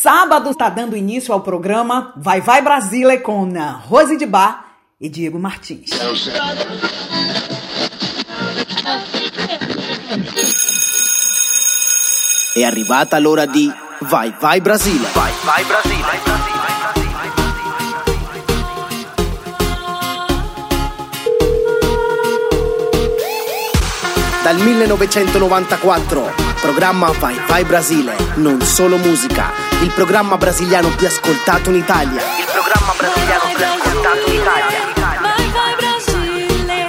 Sábado está dando início ao programa Vai Vai Brasília com Rose de Bar e Diego Martins. È arrivata l'ora di Vai Vai Brasile. Vai Vai Brasile. Dal 1994, programma Vai Vai Brasile, non solo musica, il programma brasiliano più ascoltato in Italia. Il programma brasiliano più ascoltato in Italia. Vai Vai Brasile,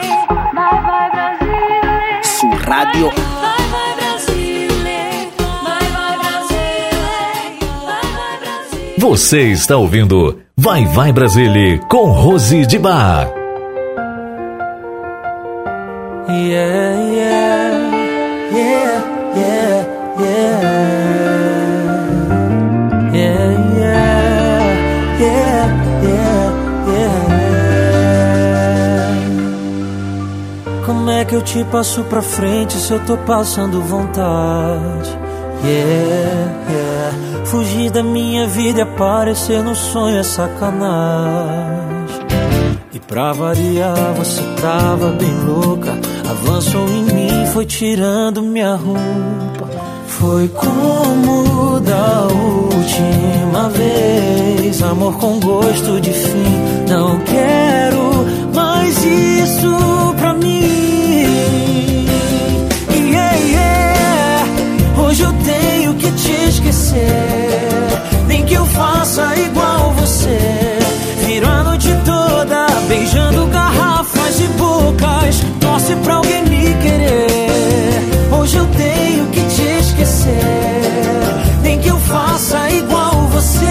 Vai Vai Brasile. Su Radio Vai Vai Brasile, Vai Vai Brasile, Vai Vai Brasile. Você está ouvindo Vai Vai Brasile com Rose de Bar. Yeah, yeah, é que eu te passo pra frente se eu tô passando vontade? Yeah, yeah. Fugir da minha vida e aparecer no sonho é sacanagem. E pra variar, você tava bem louca. Avançou em mim, foi tirando minha roupa. Foi como da última vez. Amor com gosto de fim. Não quero mais isso esquecer. Nem que eu faça igual você. Viro a noite toda beijando garrafas e bocas. Torce pra alguém me querer. Hoje eu tenho que te esquecer. Nem que eu faça igual você.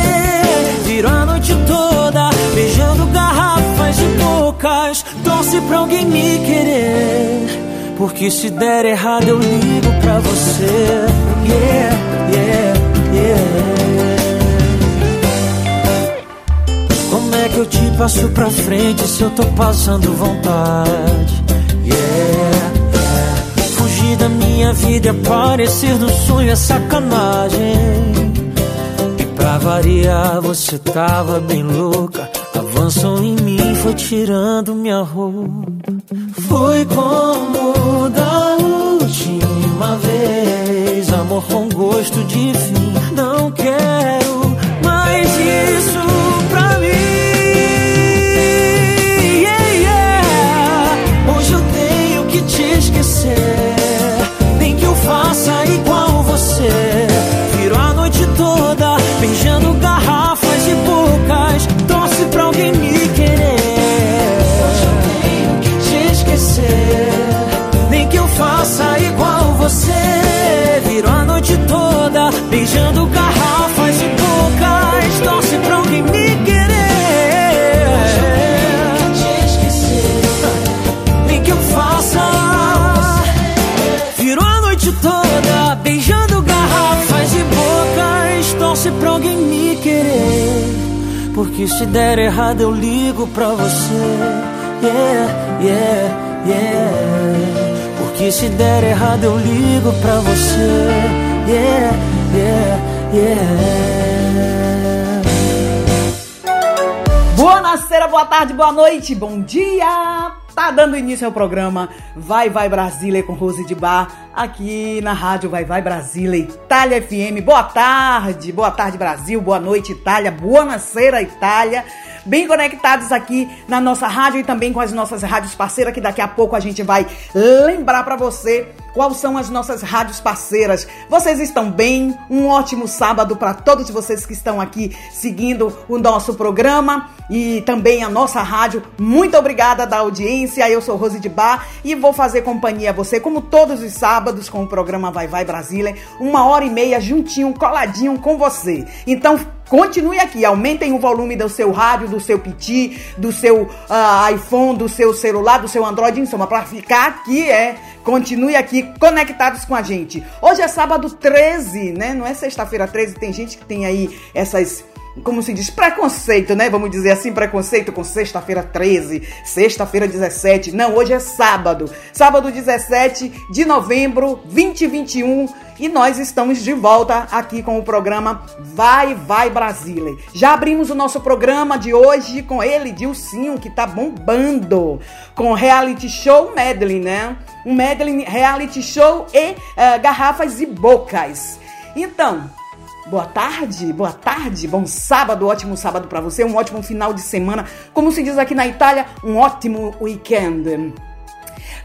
Viro a noite toda beijando garrafas e bocas. Torce pra alguém me querer. Porque se der errado eu ligo pra você. Yeah, yeah. Como é que eu te passo pra frente se eu tô passando vontade? Yeah, yeah. Fugir da minha vida e aparecer no sonho é sacanagem. E pra variar, você tava bem louca. Avançou em mim, foi tirando minha roupa. Foi como da última vez. Amor com gosto de fim. Não quero mais isso pra mim. Se der errado eu ligo pra você. Yeah, yeah, yeah. Porque se der errado eu ligo pra você. Yeah, yeah, yeah. Boa noite, boa tarde, boa noite, bom dia! Tá dando início ao programa Vai Vai Brasília com Rose de Bar, aqui na rádio Vai Vai Brasília, Itália FM. Boa tarde, boa tarde Brasil, boa noite Itália, boa noite Itália. Bem conectados aqui na nossa rádio e também com as nossas rádios parceiras, que daqui a pouco a gente vai lembrar para você quais são as nossas rádios parceiras. Vocês estão bem? Um ótimo sábado para todos vocês que estão aqui seguindo o nosso programa e também a nossa rádio. Muito obrigada da audiência. Eu sou Rose de Bar e vou fazer companhia a você, como todos os sábados, com o programa Vai Vai Brasília. Uma hora e meia juntinho, coladinho com você. Então, Continue aqui, aumentem o volume do seu rádio, do seu PT, do seu ah, iPhone, do seu celular, do seu Android, em soma, para ficar aqui é. Continue aqui conectados com a gente. Hoje é sábado 13, né? Não é sexta-feira 13, tem gente que tem aí essas como se diz, preconceito, né? Vamos dizer assim, preconceito com sexta-feira 13, sexta-feira 17. Não, hoje é sábado. Sábado 17 de novembro 2021 e nós estamos de volta aqui com o programa Vai Vai Brasília. Já abrimos o nosso programa de hoje com ele, Dilcinho, que tá bombando com reality show medley, né? Um medley reality show e uh, garrafas e bocas. Então, Boa tarde, boa tarde, bom sábado, ótimo sábado para você, um ótimo final de semana, como se diz aqui na Itália, um ótimo weekend.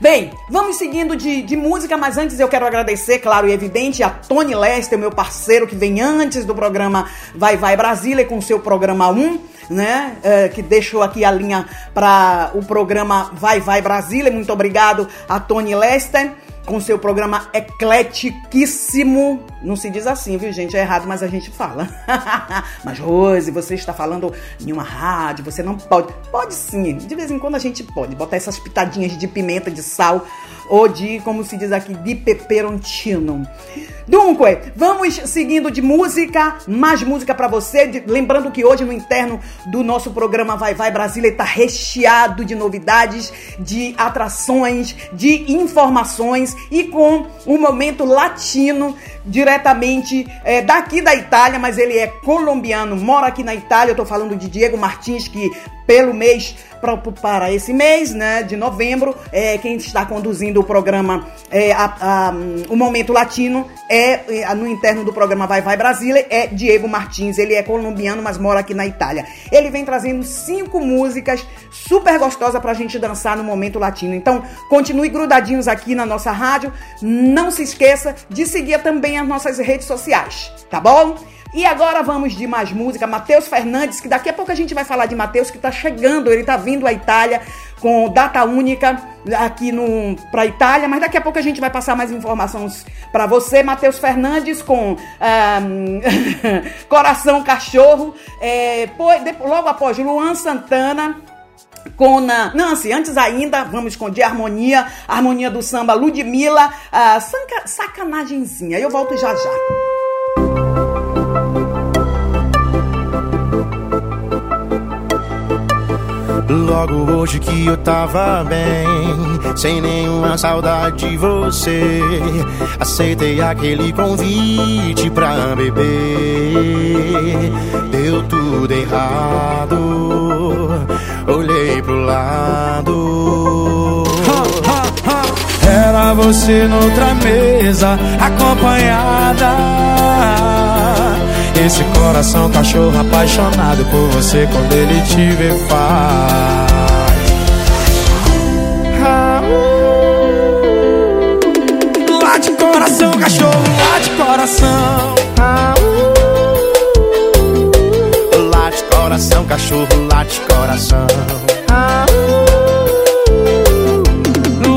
Bem, vamos seguindo de, de música, mas antes eu quero agradecer, claro e evidente, a Tony Lester, meu parceiro que vem antes do programa Vai Vai Brasília com seu programa 1 né? É, que deixou aqui a linha para o programa Vai Vai Brasília. Muito obrigado a Tony Lester com seu programa ecletiquíssimo. Não se diz assim, viu, gente? É errado, mas a gente fala. mas, Rose, você está falando em uma rádio, você não pode. Pode sim, de vez em quando a gente pode botar essas pitadinhas de pimenta, de sal ou de, como se diz aqui, de peperontino. Dunque, vamos seguindo de música, mais música para você. De, lembrando que hoje no interno do nosso programa Vai Vai Brasília está recheado de novidades, de atrações, de informações e com um momento latino diretamente é, daqui da Itália, mas ele é colombiano, mora aqui na Itália. Eu tô falando de Diego Martins, que pelo mês para esse mês, né, de novembro, é, quem está conduzindo o programa é, a, a, o Momento Latino é, é, no interno do programa Vai Vai Brasília é Diego Martins. Ele é colombiano, mas mora aqui na Itália. Ele vem trazendo cinco músicas super gostosas para a gente dançar no Momento Latino. Então, continue grudadinhos aqui na nossa rádio. Não se esqueça de seguir também as nossas redes sociais, tá bom? E agora vamos de mais música. Matheus Fernandes, que daqui a pouco a gente vai falar de Matheus, que tá chegando, ele tá vindo à Itália com data única aqui no pra Itália, mas daqui a pouco a gente vai passar mais informações para você. Matheus Fernandes com um, Coração Cachorro, é, logo após Luan Santana com na Nancy, antes ainda, vamos com de harmonia, harmonia do samba Ludmilla, uh, saca, sacanagemzinha. Eu volto já já. Logo hoje que eu tava bem, sem nenhuma saudade de você, aceitei aquele convite pra beber. Deu tudo errado, olhei pro lado. Era você noutra mesa, acompanhada. Esse coração cachorro apaixonado por você quando ele te vê faz. Lá de coração, cachorro, lá de coração. Coração, cachorro, lá de coração.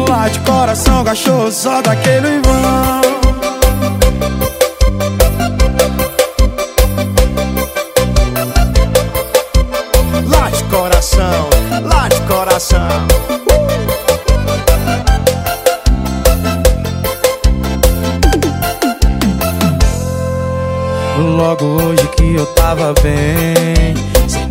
Lá de coração, cachorro, só daquele vão. coração. Logo hoje que eu tava bem,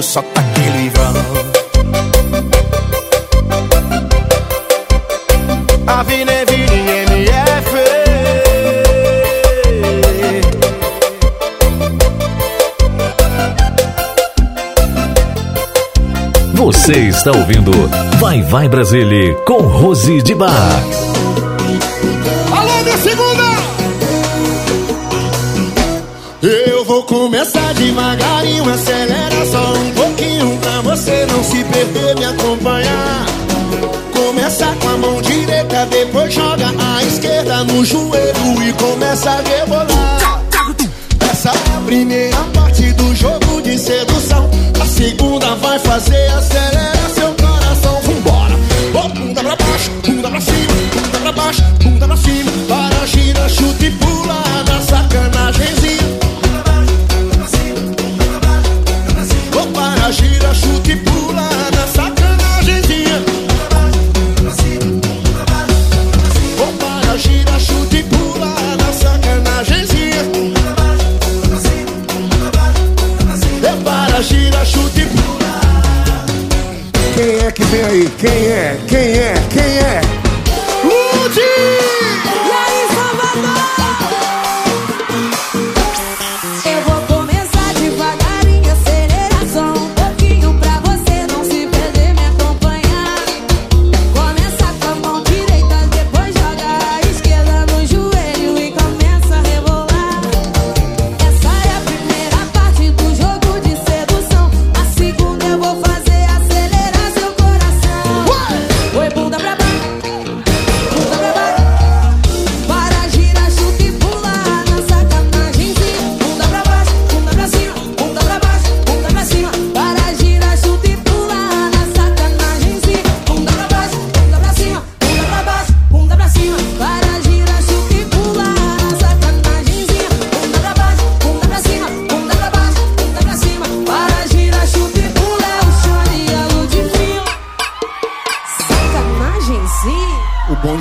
cachorro, só tá aquele vão vine, MF Você está ouvindo Vai Vai Brasília com Rose de Bar. Alô, minha segunda! Eu vou começar devagarinho, acelera joelho e começa a rebolar. Essa é a primeira parte do jogo de sedução. A segunda vai fazer acelerar seu coração. Vambora! Oh, bunda pra baixo, bunda pra cima, bunda pra baixo, bunda pra cima. Quem é? Quem é?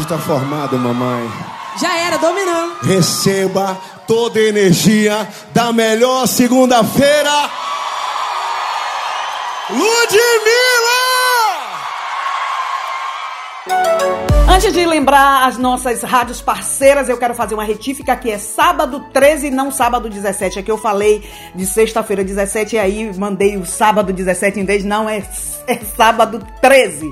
Tá formado, mamãe. Já era, dominando. Receba toda a energia da melhor segunda-feira. Ludmilla! Antes de lembrar as nossas rádios parceiras, eu quero fazer uma retífica que é sábado 13 não sábado 17. Aqui eu falei de sexta-feira 17 e aí mandei o sábado 17 em vez, não, é, é sábado 13.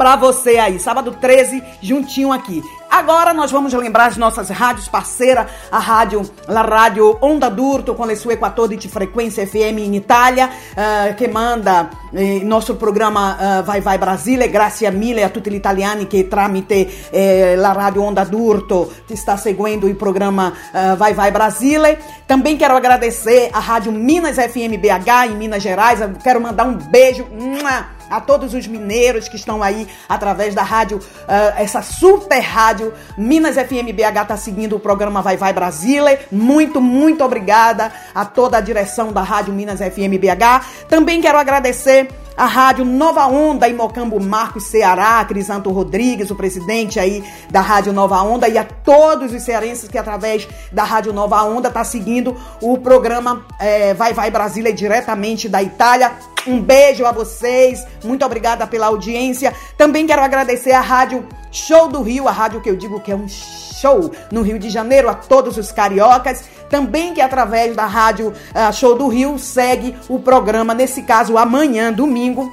Pra você aí, sábado 13, juntinho aqui. Agora nós vamos lembrar as nossas rádios parceiras, a rádio, la rádio Onda d'Urto, com a sua Equator de frequência FM em Itália, eh, que manda eh, nosso programa eh, Vai Vai Brasile, grazie mille a tutti gli italiani che tramite eh, la rádio Onda d'Urto está seguendo o programa eh, Vai Vai Brasile. Também quero agradecer a rádio Minas FM BH em Minas Gerais. Eu quero mandar um beijo. mua, a todos os mineiros que estão aí através da rádio, ah, essa super rádio Minas FM BH tá seguindo o programa Vai Vai Brasília. Muito, muito obrigada a toda a direção da rádio Minas FM BH. Também quero agradecer a rádio Nova Onda em Mocambo Marcos, Ceará, Crisanto Rodrigues, o presidente aí da Rádio Nova Onda, e a todos os cearenses que através da Rádio Nova Onda tá seguindo o programa eh, Vai Vai Brasília diretamente da Itália. Um beijo a vocês, muito obrigada pela audiência. Também quero agradecer a Rádio Show do Rio, a rádio que eu digo que é um no Rio de Janeiro, a todos os cariocas. Também que através da Rádio ah, Show do Rio segue o programa, nesse caso amanhã, domingo,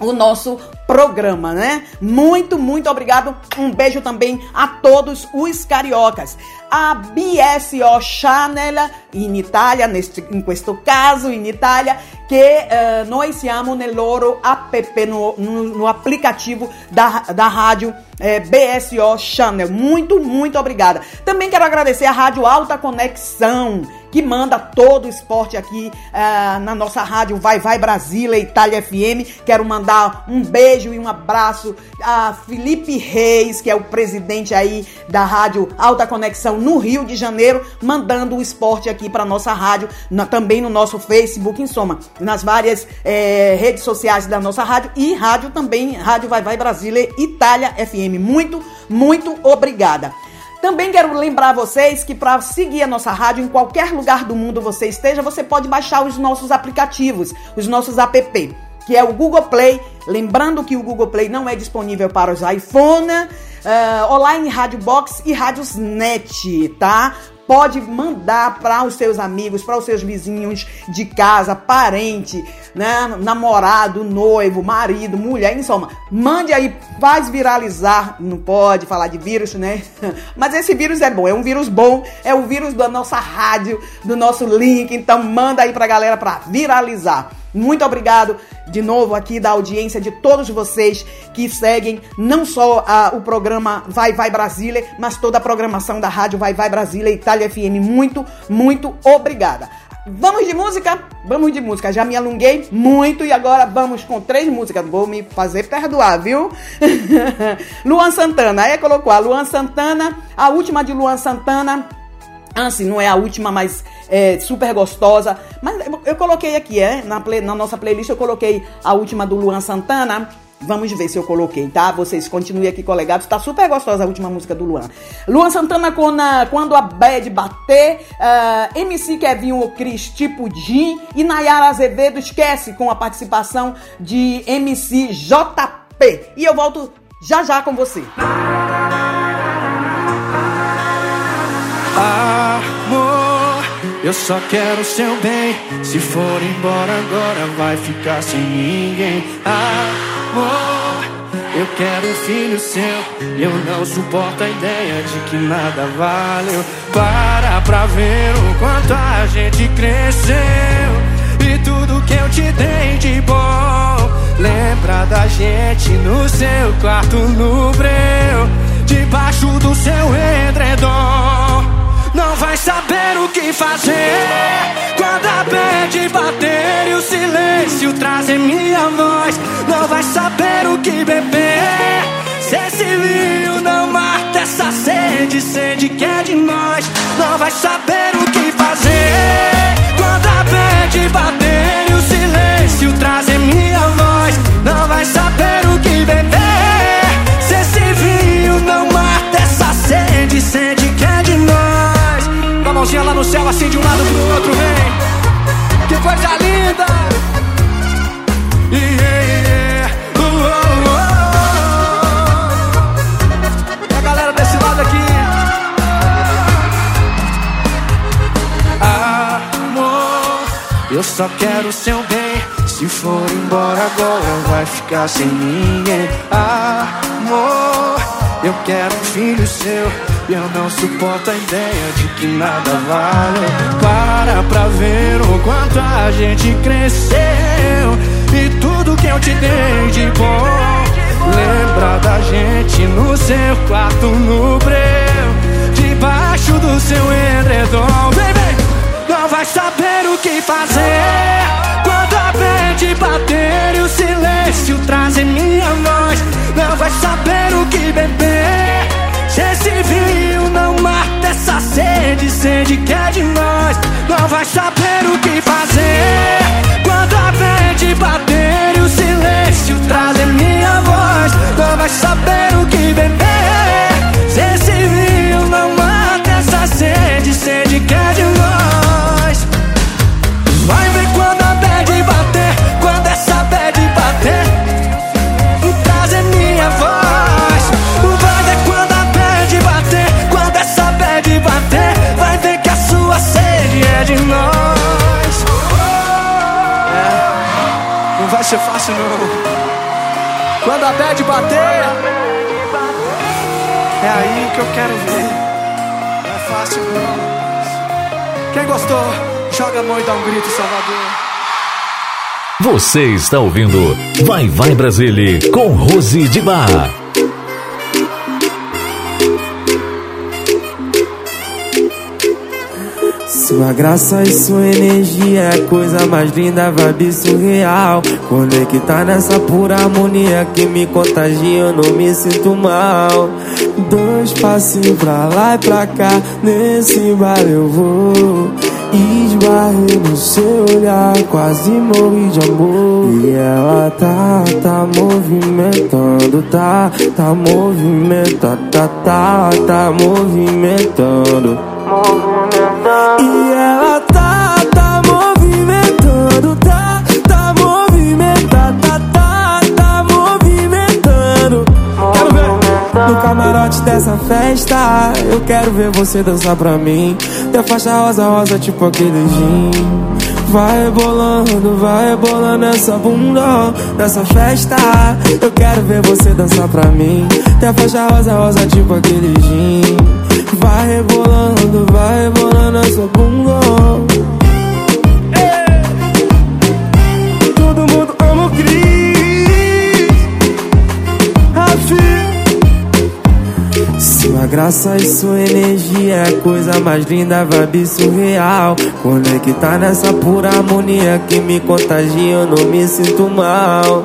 o nosso programa, né? Muito, muito obrigado. Um beijo também a todos os cariocas. A BSO Channel in Italia, neste, in questo caso in Italia, che eh, noi siamo nel loro app, no, no, no aplicativo da, da rádio eh, BSO Channel. Muito, muito obrigada. Também quero agradecer a Rádio Alta Conexão, que manda todo o esporte aqui eh, na nossa rádio Vai Vai Brasília, Itália FM. Quero mandar um beijo e um abraço a Felipe Reis, que é o presidente aí da rádio Alta Conexão no Rio de Janeiro, mandando o esporte aqui para nossa rádio, na- também no nosso Facebook, em soma, nas várias eh, redes sociais da nossa rádio e rádio também, Rádio Vai Vai Brasília, Itália FM. Muito, muito obrigada. Também quero lembrar vocês que para seguir a nossa rádio em qualquer lugar do mundo você esteja, você pode baixar os nossos aplicativos, os nossos app, que é o Google Play. Lembrando que o Google Play não é disponível para os iPhone, eh, Online Rádio Box e Rádios Net, tá? Pode mandar para os seus amigos, para os seus vizinhos de casa, parente, né, namorado, noivo, marido, mulher, em soma. Mande aí, faz viralizar. Não pode falar de vírus, né? Mas esse vírus é bom, é um vírus bom, é o vírus da nossa rádio, do nosso link. Então manda aí pra galera para viralizar. Muito obrigado de novo aqui da audiência de todos vocês que seguem não só ah, o programa Vai Vai Brasília, mas toda a programação da rádio Vai Vai Brasília Itália FM. Muito, muito obrigada. Vamos de música? Vamos de música. Já me alonguei muito e agora vamos com três músicas. Vou me fazer perdoar, viu? Luan Santana. Aí colocou a Luan Santana, a última de Luan Santana. Assim, não é a última, mas é super gostosa. Mas eu, coloquei aqui, é? Na, play, na nossa playlist eu coloquei a última do Luan Santana. Vamos ver se eu coloquei, tá? Vocês continuem aqui colegados. Tá super gostosa a última música do Luan. Luan Santana com na, Quando a Bad Bater. Uh, MC Kevinho Cris Tipo Jim. E Nayara Azevedo esquece com a participação de MC JP. E eu volto já já com você. Amor, eu só quero seu bem. Se for embora agora, vai ficar sem ninguém. Amor, eu quero um filho seu. Eu não suporto a ideia de que nada valeu. Para pra ver o quanto a gente cresceu. E tudo que eu te dei de bom. Lembra da gente no seu quarto no breu. Debaixo do seu edredom. Não vai saber o que fazer. Quando a bad bater e o silêncio trazer minha voz Não vai saber o que beber. Se esse vinho não mata essa sede Sede que é de nós Não vai saber o que fazer. Quando a bad bater e o silêncio trazer minha voz Não vai saber com a mãozinha lá no céu, assim de um lado pro outro, vem. Que coisa linda! Yeah, yeah. Uh, uh, uh. E a galera desse lado aqui. Amor, eu só quero seu bem. Se for embora agora, vai ficar sem ninguém. Amor, eu quero um filho seu. Eu não suporto a ideia de que nada vale. Para pra ver o quanto a gente cresceu. E tudo que eu te dei de bom. Lembra da gente no seu quarto no breu. Debaixo do seu edredom. Vem! Não vai saber o que fazer. Vai saber que eu quero ver. Não é fácil não. Quem gostou, joga a mão e dá um grito, Salvador. Você está ouvindo Vai Vai Brasília com Rose de Bar. Sua graça e sua energia é a coisa mais linda, vibe surreal. Conectar nessa pura harmonia que me contagia, eu não me sinto mal. Dois passinhos pra lá e pra cá, nesse bar eu vou. Esbarrei no seu olhar, quase morri de amor. E ela tá, tá movimentando, tá, tá movimentando, tá, tá, tá movimentando. E dessa festa. Eu quero ver você dançar pra mim. Tem a faixa rosa, rosa, tipo aquele gin. Vai rebolando, vai rebolando essa bunda nessa festa. Eu quero ver você dançar pra mim. Tem a faixa rosa, rosa, tipo aquele gin. Vai rebolando, vai rebolando essa bunda. Graça e sua energia é a coisa mais linda, vibe surreal. Conectar nessa pura harmonia que me contagia, eu não me sinto mal.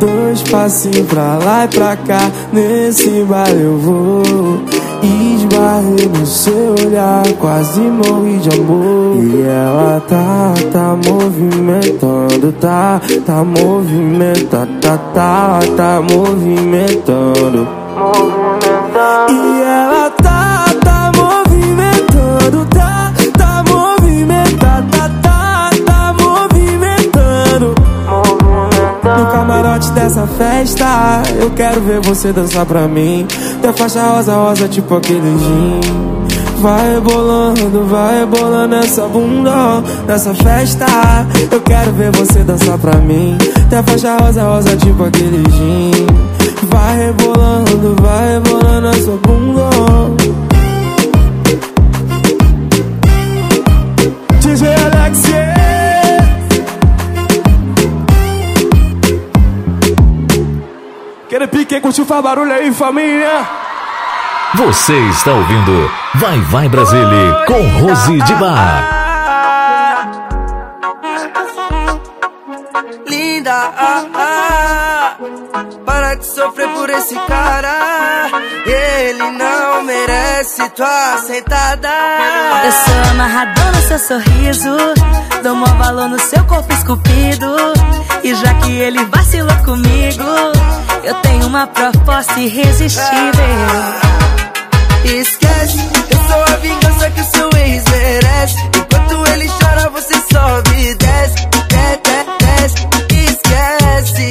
Dois passinhos pra lá e pra cá, nesse bar eu vou. Esbarrei no seu olhar, quase morri de amor. E ela tá, tá movimentando, tá, tá movimentando, tá, tá, tá movimentando. E eu quero ver você dançar pra mim. Tem a faixa rosa, rosa, tipo aquele gin. Vai rebolando, vai rebolando essa bunda nessa festa. Eu quero ver você dançar pra mim. Tem a faixa rosa, rosa, tipo aquele gin. Vai rebolando, vai rebolando essa bunda. DJ Alexia. Quero pique, curtiu, faz barulho aí, família. Você está ouvindo Vai Vai Brasília com Rose de Bar. Linda, ah, ah, para de sofrer por esse cara. Ele não merece tua sentada. Eu sou amarradão no seu sorriso Dou maior valor no seu corpo esculpido E já que ele vacilou comigo Eu tenho uma proposta irresistível. Esquece, eu sou a vingança que o seu ex merece. Enquanto ele chora, você sobe e desce, desce, desce, esquece.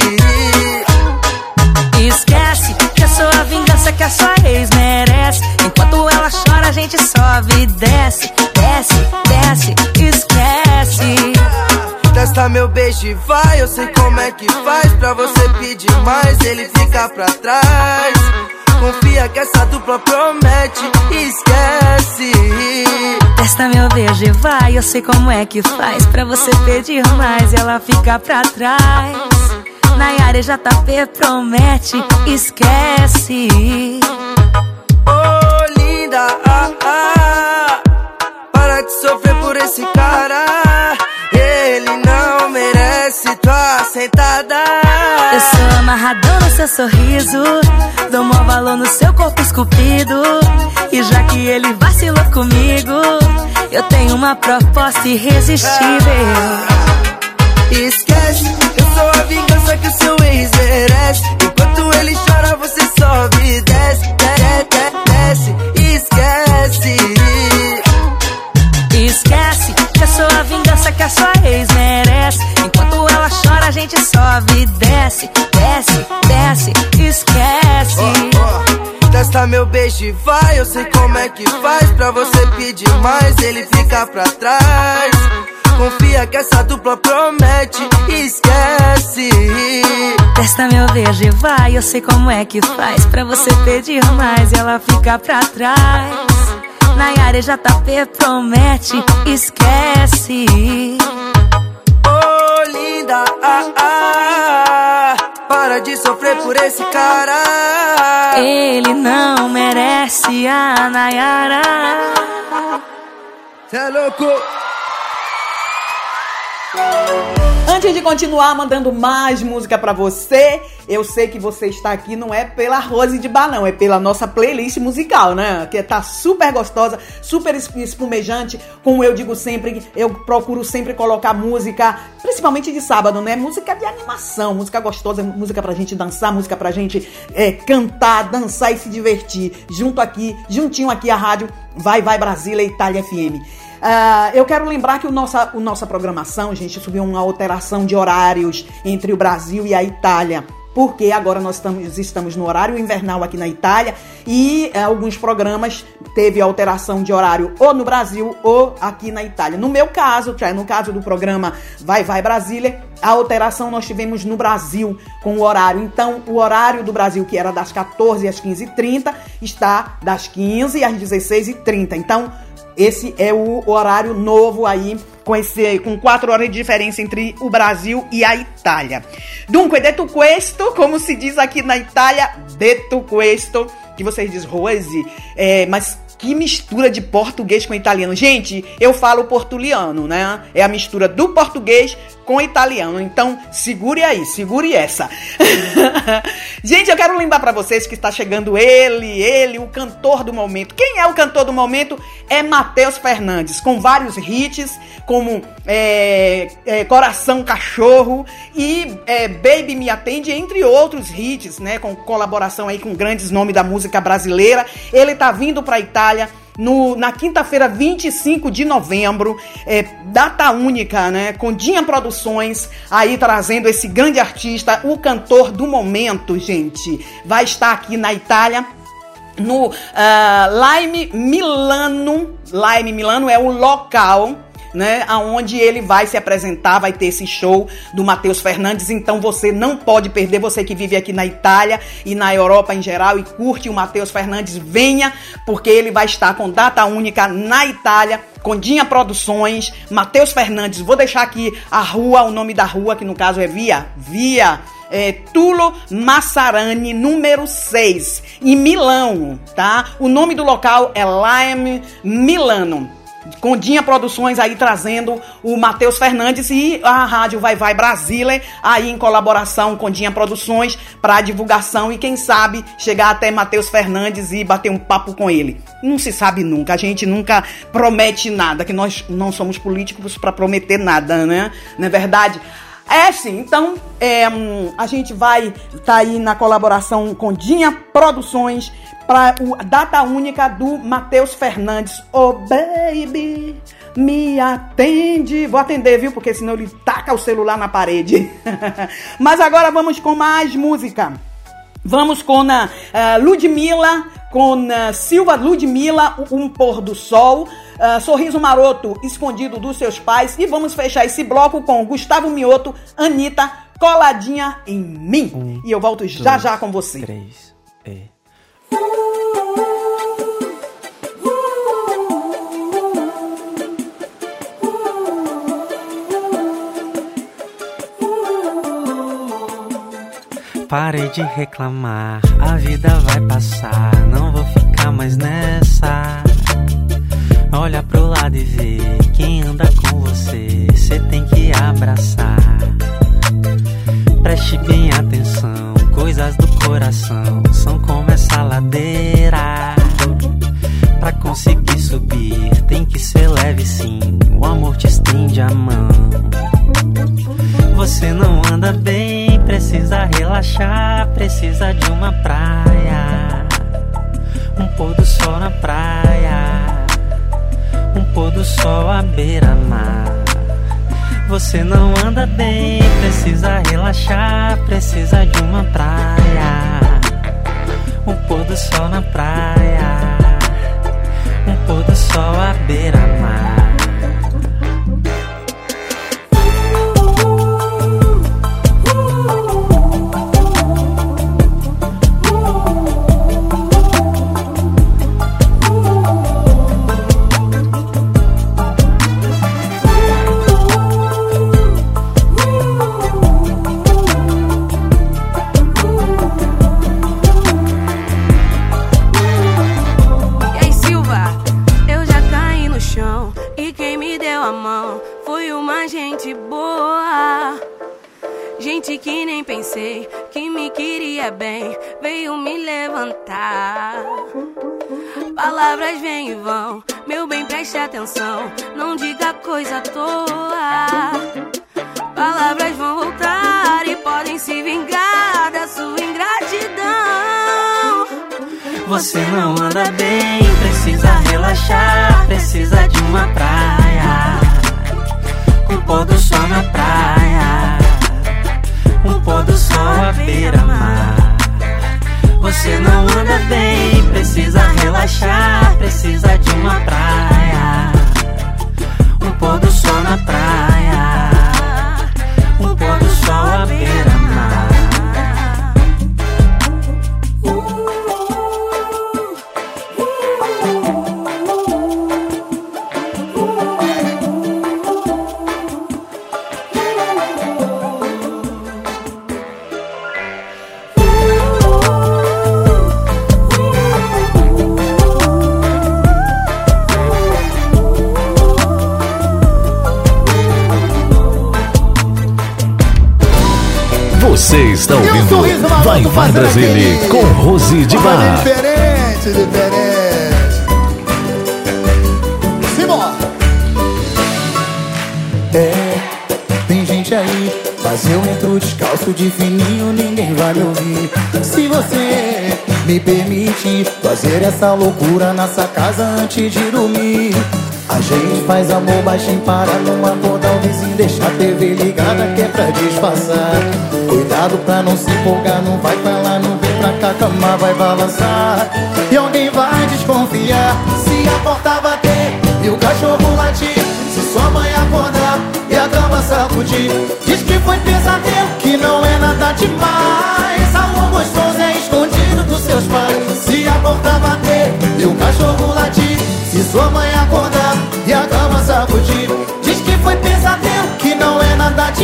Esquece que eu sou a vingança que a sua ex merece. Enquanto ela chora a gente sobe e desce Desce, desce, esquece Testa meu beijo e vai, eu sei como é que faz pra você pedir mais, ele fica pra trás. Confia que essa dupla promete, esquece. Testa meu beijo e vai, eu sei como é que faz Pra você pedir mais ela fica pra trás Nayara JP promete, esquece Oh, linda, ah, ah, para de sofrer por esse cara. Amarradão no seu sorriso Dou maior valor no seu corpo esculpido E já que ele vacilou comigo Eu tenho uma proposta irresistível Esquece, eu sou a vingança que o seu ex merece. Enquanto ele chora, você sobe e desce, desce, desce, esquece. Esquece que eu sou a vingança que a sua ex merece ela chora a gente sobe e desce Desce, desce, esquece Testa meu beijo e vai, eu sei como é que faz pra você pedir mais, ele fica pra trás. Confia que essa dupla promete, esquece. Testa meu beijo e vai, eu sei como é que faz Pra você pedir mais ela fica pra trás Nayara JP promete, esquece Oh, linda, ah, ah, para de sofrer por esse cara. Ele não merece a Nayara Cê é louco? Antes de continuar mandando mais música pra você, eu sei que você está aqui não é pela Rose de Bar, não, é pela nossa playlist musical, né? Que tá super gostosa, super es- espumejante. Como eu digo sempre, eu procuro sempre colocar música, principalmente de sábado, né? Música de animação, música gostosa, música pra gente dançar, música pra gente é, cantar, dançar e se divertir. Junto aqui, juntinho aqui a rádio Vai Vai Brasília Itália FM. Ah, eu quero lembrar que o nossa, o nossa programação, gente, subiu uma alteração de horários entre o Brasil e a Itália. porque agora nós estamos, estamos no horário invernal aqui na Itália e eh, alguns programas teve alteração de horário ou no Brasil ou aqui na Itália. No meu caso, é no caso do programa Vai Vai Brasília, a alteração nós tivemos no Brasil com o horário. Então, o horário do Brasil, que era das 14 às 15h30, está das 15 às 16h30. Então, esse é o horário novo aí, com, esse, com quatro horas de diferença entre o Brasil e a Itália. Dunque, detto questo, como se diz aqui na Itália, detto questo, que vocês dizem, Rose, é, mas que mistura de português com italiano. Gente, eu falo portuliano, né? É a mistura do português com italiano. Então, segure aí, segure essa. Gente, eu quero lembrar para vocês que está chegando ele, ele, o cantor do momento. Quem é o cantor do momento? É Matheus Fernandes, com vários hits, como é, é, Coração Cachorro e é, Baby Me Atende, entre outros hits, né? Com colaboração aí com grandes nomes da música brasileira. Ele tá vindo pra Itália no, na quinta-feira, 25 de novembro, é, data única, né? Com Dinha Produções, aí trazendo esse grande artista, o cantor do momento, gente. Vai estar aqui na Itália. No uh, Lime Milano, Lime Milano é o local né, aonde ele vai se apresentar, vai ter esse show do Matheus Fernandes, então você não pode perder, você que vive aqui na Itália e na Europa em geral e curte o Matheus Fernandes, venha, porque ele vai estar com data única na Itália, com Dinha Produções, Matheus Fernandes, vou deixar aqui a rua, o nome da rua, que no caso é Via, Via é, Tulo Massarani, número 6, em Milão, tá? O nome do local é Lime Milano. Condinha Produções aí trazendo o Matheus Fernandes e a Rádio Vai Vai Brasília aí em colaboração com Dinha Produções para divulgação e quem sabe chegar até Matheus Fernandes e bater um papo com ele. Não se sabe nunca, a gente nunca promete nada, que nós não somos políticos para prometer nada, né? Não é verdade? É sim, então é, hum, a gente vai estar tá aí na colaboração com Dinha Produções para a data única do Matheus Fernandes. Oh baby, me atende. Vou atender, viu? Porque senão ele taca o celular na parede. Mas agora vamos com mais música. Vamos com a uh, Ludmilla, com uh, Silva Ludmilla, Um Pôr do Sol, uh, Sorriso Maroto, Escondido dos Seus Pais. E vamos fechar esse bloco com Gustavo Mioto, Anitta, Coladinha em Mim. Um, e eu volto já dois, já com você. Três, é. Parei de reclamar, a vida vai passar, não vou ficar mais nessa. Olha pro lado e vê quem anda com você, cê tem que abraçar. Preste bem atenção, coisas do coração são como essa ladeira. Pra conseguir subir, tem que ser leve sim. O amor te estende a mão. Você não anda bem, precisa relaxar, precisa de uma praia. Um pôr do sol na praia. Pôr do sol à beira-mar. Você não anda bem, precisa relaxar, precisa de uma praia. Um pôr do sol na praia. Um pôr do sol à beira-mar. Palavras vêm e vão, meu bem, preste atenção. Não diga coisa à toa. Palavras vão voltar e podem se vingar da sua ingratidão. Você não anda bem, precisa relaxar, precisa de uma praia pôr do sol à beira-mar. Você não anda bem, precisa relaxar, precisa de uma praia. Um pôr do sol na praia, um pôr do sol à beira. -mar. Vai fazendo Brasília com Rose de Bar. Diferente, diferente. Simbora. É, tem gente aí, mas eu entro descalço de fininho, ninguém vai me ouvir. Se você me permite fazer essa loucura nessa casa antes de dormir. A gente faz amor baixinho para não acordar vizinho Deixar a TV ligada que é pra disfarçar. Cuidado pra não se empolgar, não vai pra lá, não vem pra cá, a cama vai balançar. E alguém vai desconfiar se a porta bater e o cachorro latir. Se sua mãe acordar e a cama sacudir. Diz que foi pesadelo, que não é nada demais. Amor gostoso é escondido dos seus pais. Se a porta bater e o cachorro latir. Se sua mãe acordar e a cama sacudir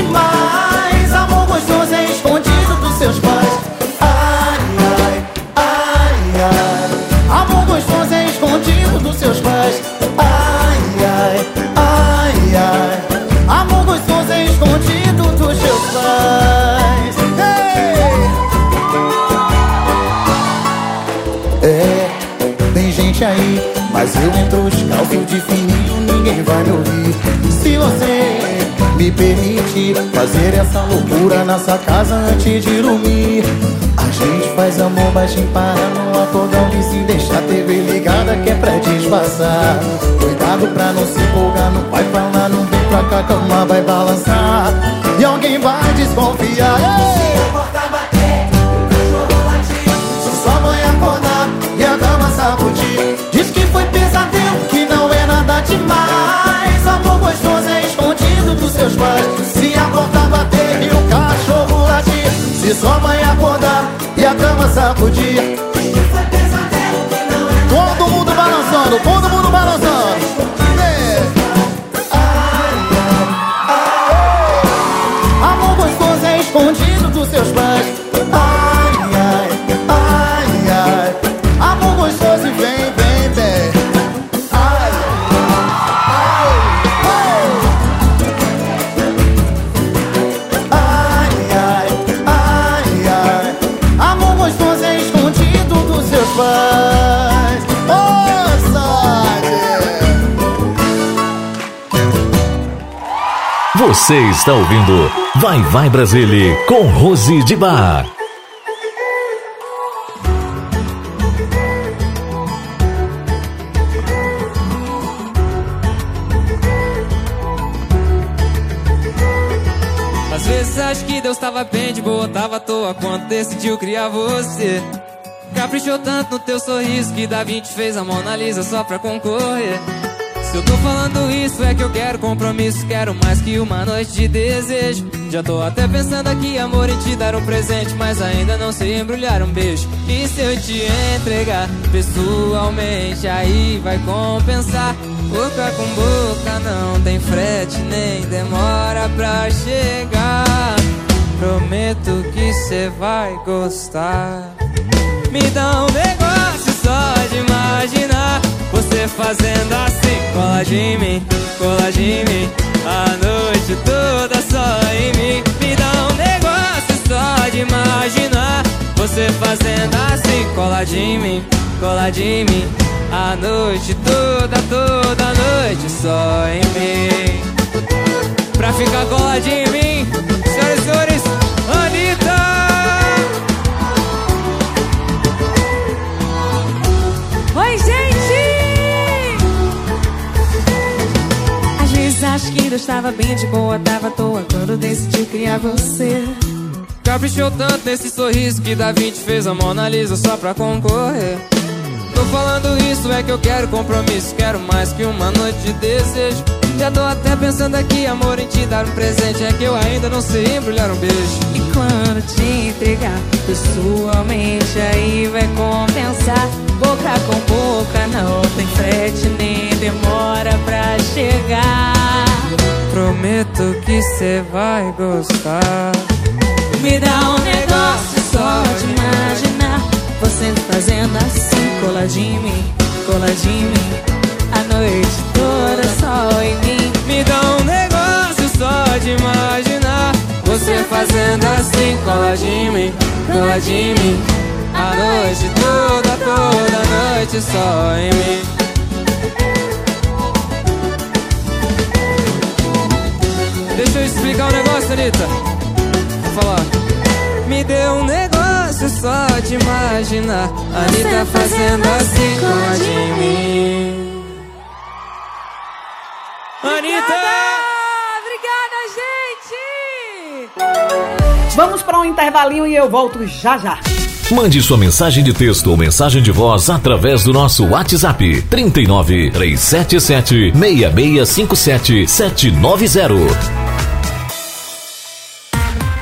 demais. Amor gostoso é escondido dos seus pais. Ai, ai, ai, ai. Amor gostoso é escondido dos seus pais. Ai, ai, ai, ai. Amor gostoso é escondido dos seus pais! É, tem gente aí, mas eu entro descalço de fininho, ninguém vai me ouvir. Se você me permite fazer essa loucura nessa casa antes de dormir, a gente faz amor baixinho para não acordar o vizinho, deixar a TV ligada que é pra disfarçar. Cuidado pra não se empolgar, não vai lá, não vem pra cá, a cama vai balançar. E alguém vai desconfiar. Ei! Se sua mãe acordar e a cama sacudir Diz que foi pesadelo, que não é nada demais Amor gostoso é Se a porta bater e o cachorro latir Se sua mãe acordar e a cama sacudir. Todo mundo balançando, todo mundo balançando Você está ouvindo Vai Vai Brasília com Rose de Bar. Às vezes acho que Deus tava bem de boa, tava à toa quando decidiu criar você. Caprichou tanto no teu sorriso que Da Vinci fez a Mona Lisa só pra concorrer. Se eu tô falando isso é que eu quero compromisso, quero mais que uma noite de desejo. Já tô até pensando aqui, amor, em te dar um presente, mas ainda não sei embrulhar um beijo. E se eu te entregar pessoalmente, aí vai compensar. Boca com boca não tem frete nem demora pra chegar. Prometo que cê vai gostar. Me dá um negócio só de imaginar Você fazendo assim. Cola de mim, cola de mim. A noite toda só em mim. Me dá um negócio só de imaginar Você fazendo assim. Cola de mim, cola de mim. A noite toda, toda noite só em mim. Pra ficar coladinho em mim Senhoras e senhores, Anitta! Oi, gente! Acho que Deus tava bem de boa, tava à toa quando decidiu criar você. Caprichou tanto nesse sorriso que Da Vinci fez a Mona Lisa só pra concorrer. Tô falando isso, é que eu quero compromisso, quero mais que uma noite de desejo. Já tô até pensando aqui, amor, em te dar um presente, é que eu ainda não sei embrulhar um beijo. E quando te entregar pessoalmente, aí vai compensar. Boca com boca, não tem frete nem demora pra chegar. Prometo que cê vai gostar. Me dá um negócio só de imaginar Você fazendo assim, coladinho em mim, coladinho em mim A noite toda só em mim assim, cola de mim, gosta de mim. A noite toda, toda noite só em mim. Deixa eu explicar um negócio, Anitta. Vou falar. Me deu um negócio só de imaginar. Anitta fazendo assim com a de mim. Anitta! Vamos para um intervalinho e eu volto já já. Mande sua mensagem de texto ou mensagem de voz através do nosso WhatsApp 39 377 6657 790.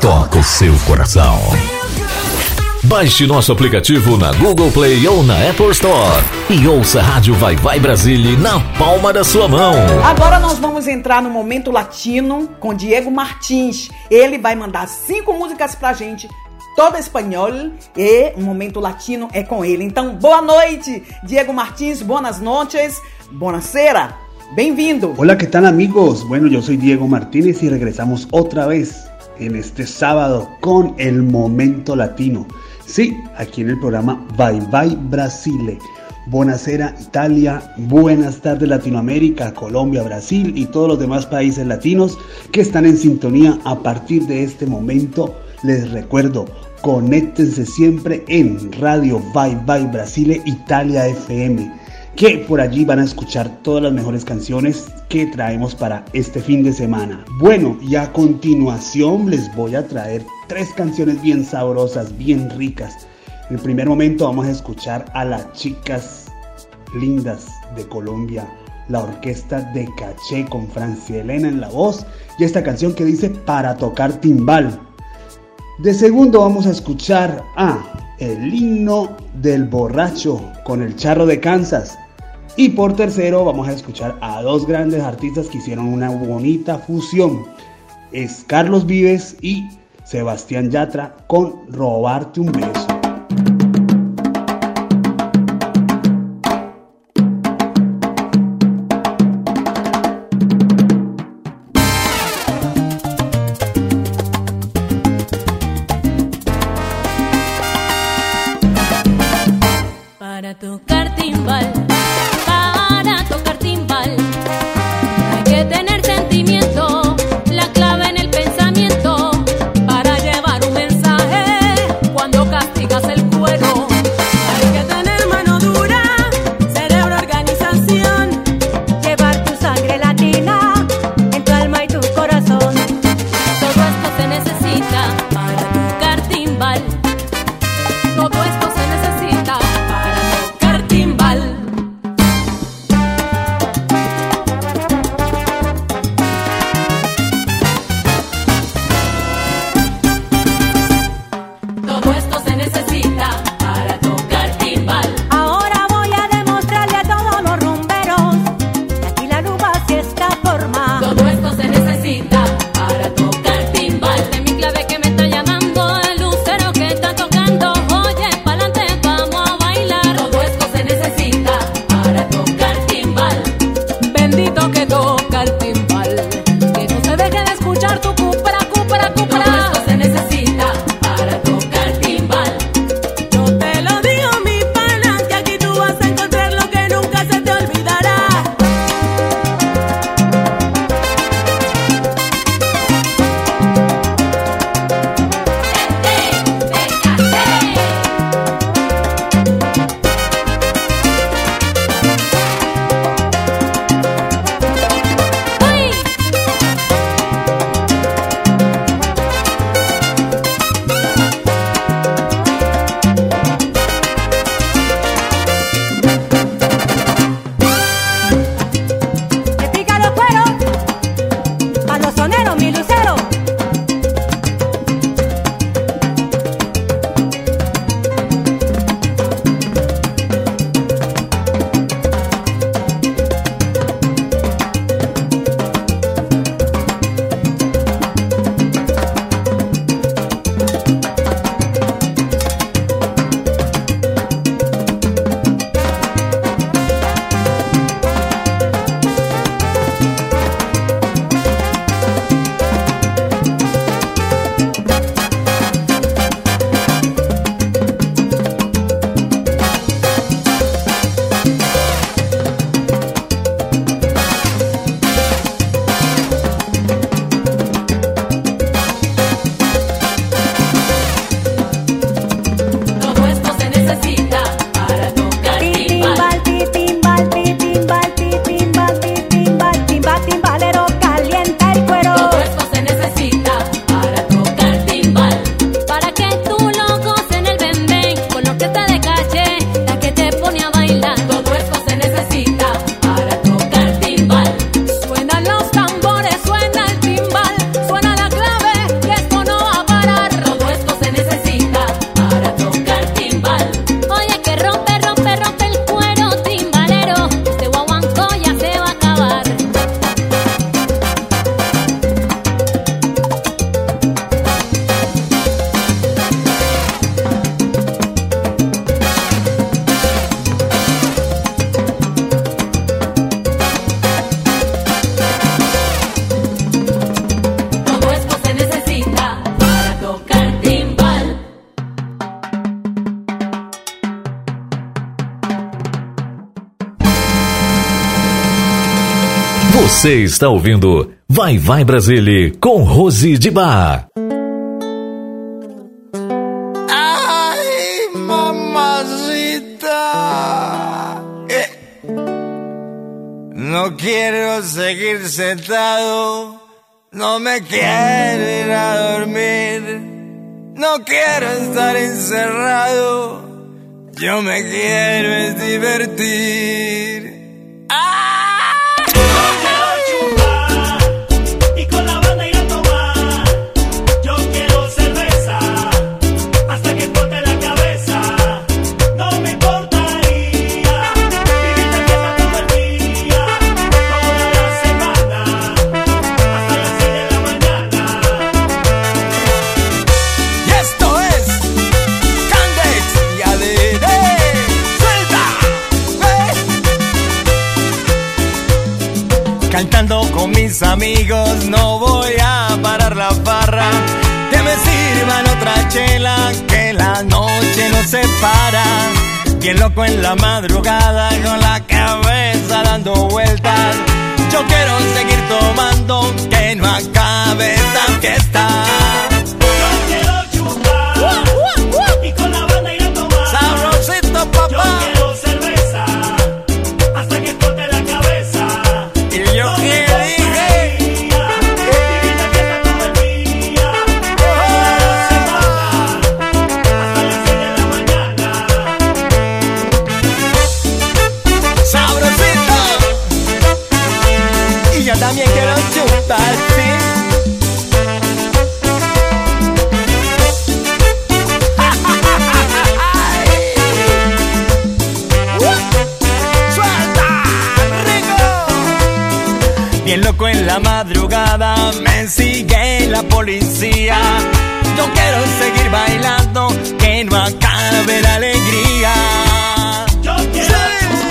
toca o seu coração. Baixe nosso aplicativo na Google Play ou na Apple Store e ouça a Rádio Vai Vai Brasília na palma da sua mão. Agora nós vamos entrar no momento latino com Diego Martins. Ele vai mandar cinco músicas pra gente, toda espanhol e o momento latino é com ele. Então, boa noite, Diego Martins, buenas noches, buonasera, bem-vindo. Hola, ¿qué tal amigos? Bueno, yo soy Diego Martínez y regresamos otra vez en este sábado con el momento latino. Sí, aquí en el programa Bye Bye Brasile. Buonasera Italia, buenas tardes Latinoamérica, Colombia, Brasil y todos los demás países latinos que están en sintonía a partir de este momento. Les recuerdo, conéctense siempre en Radio Bye Bye Brasile Italia FM que por allí van a escuchar todas las mejores canciones que traemos para este fin de semana. Bueno, y a continuación les voy a traer tres canciones bien sabrosas, bien ricas. En el primer momento vamos a escuchar a las chicas lindas de Colombia, la orquesta de Caché con Francia Elena en la voz y esta canción que dice Para tocar timbal. De segundo vamos a escuchar a El himno del borracho con el charro de Kansas. Y por tercero vamos a escuchar a dos grandes artistas que hicieron una bonita fusión. Es Carlos Vives y Sebastián Yatra con Robarte un beso. está ouvindo Vai Vai Brasile com Rose de Bar. Ai, mamacita. Eh. Não quero seguir sentado. Não me quero ir a dormir. Não quero estar encerrado. Eu me quero divertir. Bien loco en la madrugada me sigue la policía. Yo quiero seguir bailando, que no acabe la alegría. Yo quiero.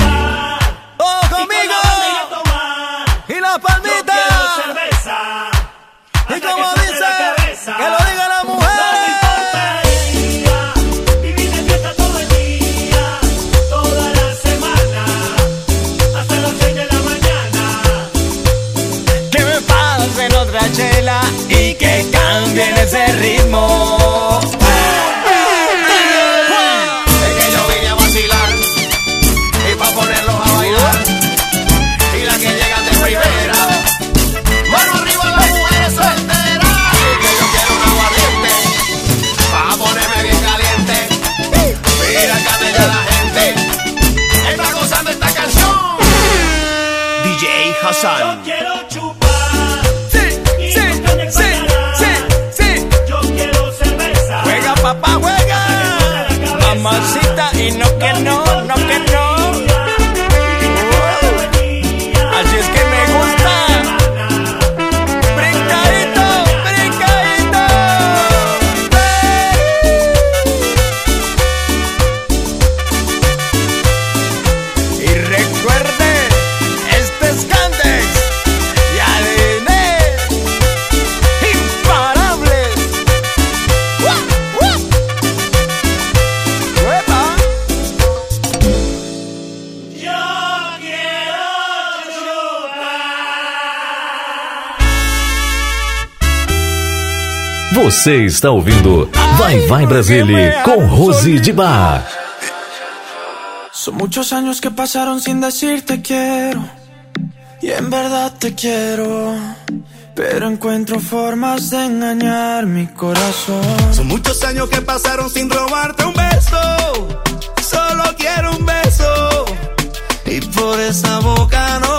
Você está ouvindo Vai Vai Brasile con Rosy de Bar. Son muchos años que pasaron sin decirte quiero. Y en verdad te quiero. Pero encuentro formas de engañar mi corazón. Son muchos años que pasaron sin robarte un beso. Solo quiero un beso. Y por esa boca no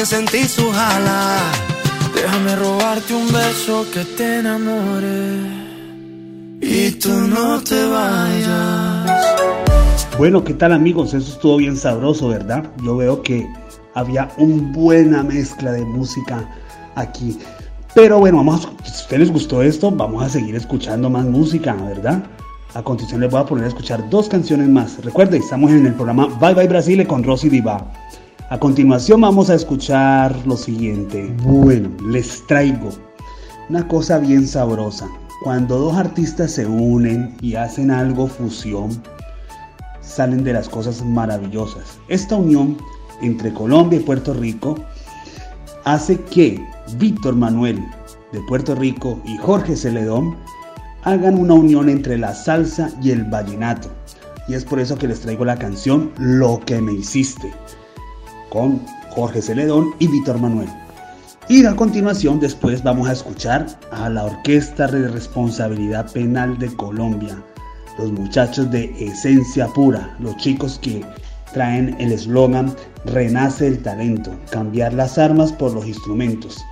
también sentí su jala. Déjame robarte un beso que te enamore y tú no te vayas. Bueno, ¿qué tal amigos? Eso estuvo bien sabroso, ¿verdad? Yo veo que había una buena mezcla de música aquí. Pero bueno, vamos a, si a ustedes les gustó esto, vamos a seguir escuchando más música, ¿verdad? A continuación les voy a poner a escuchar dos canciones más. Recuerden, estamos en el programa Bye Bye Brasile con Rosy Diva. A continuación vamos a escuchar lo siguiente. Bueno, les traigo una cosa bien sabrosa. Cuando dos artistas se unen y hacen algo fusión, salen de las cosas maravillosas. Esta unión entre Colombia y Puerto Rico hace que Víctor Manuel de Puerto Rico y Jorge Celedón hagan una unión entre la salsa y el vallenato. Y es por eso que les traigo la canción Lo que me hiciste con Jorge Celedón y Víctor Manuel. Y a continuación después vamos a escuchar a la Orquesta de Responsabilidad Penal de Colombia, los muchachos de Esencia Pura, los chicos que traen el eslogan Renace el talento, cambiar las armas por los instrumentos,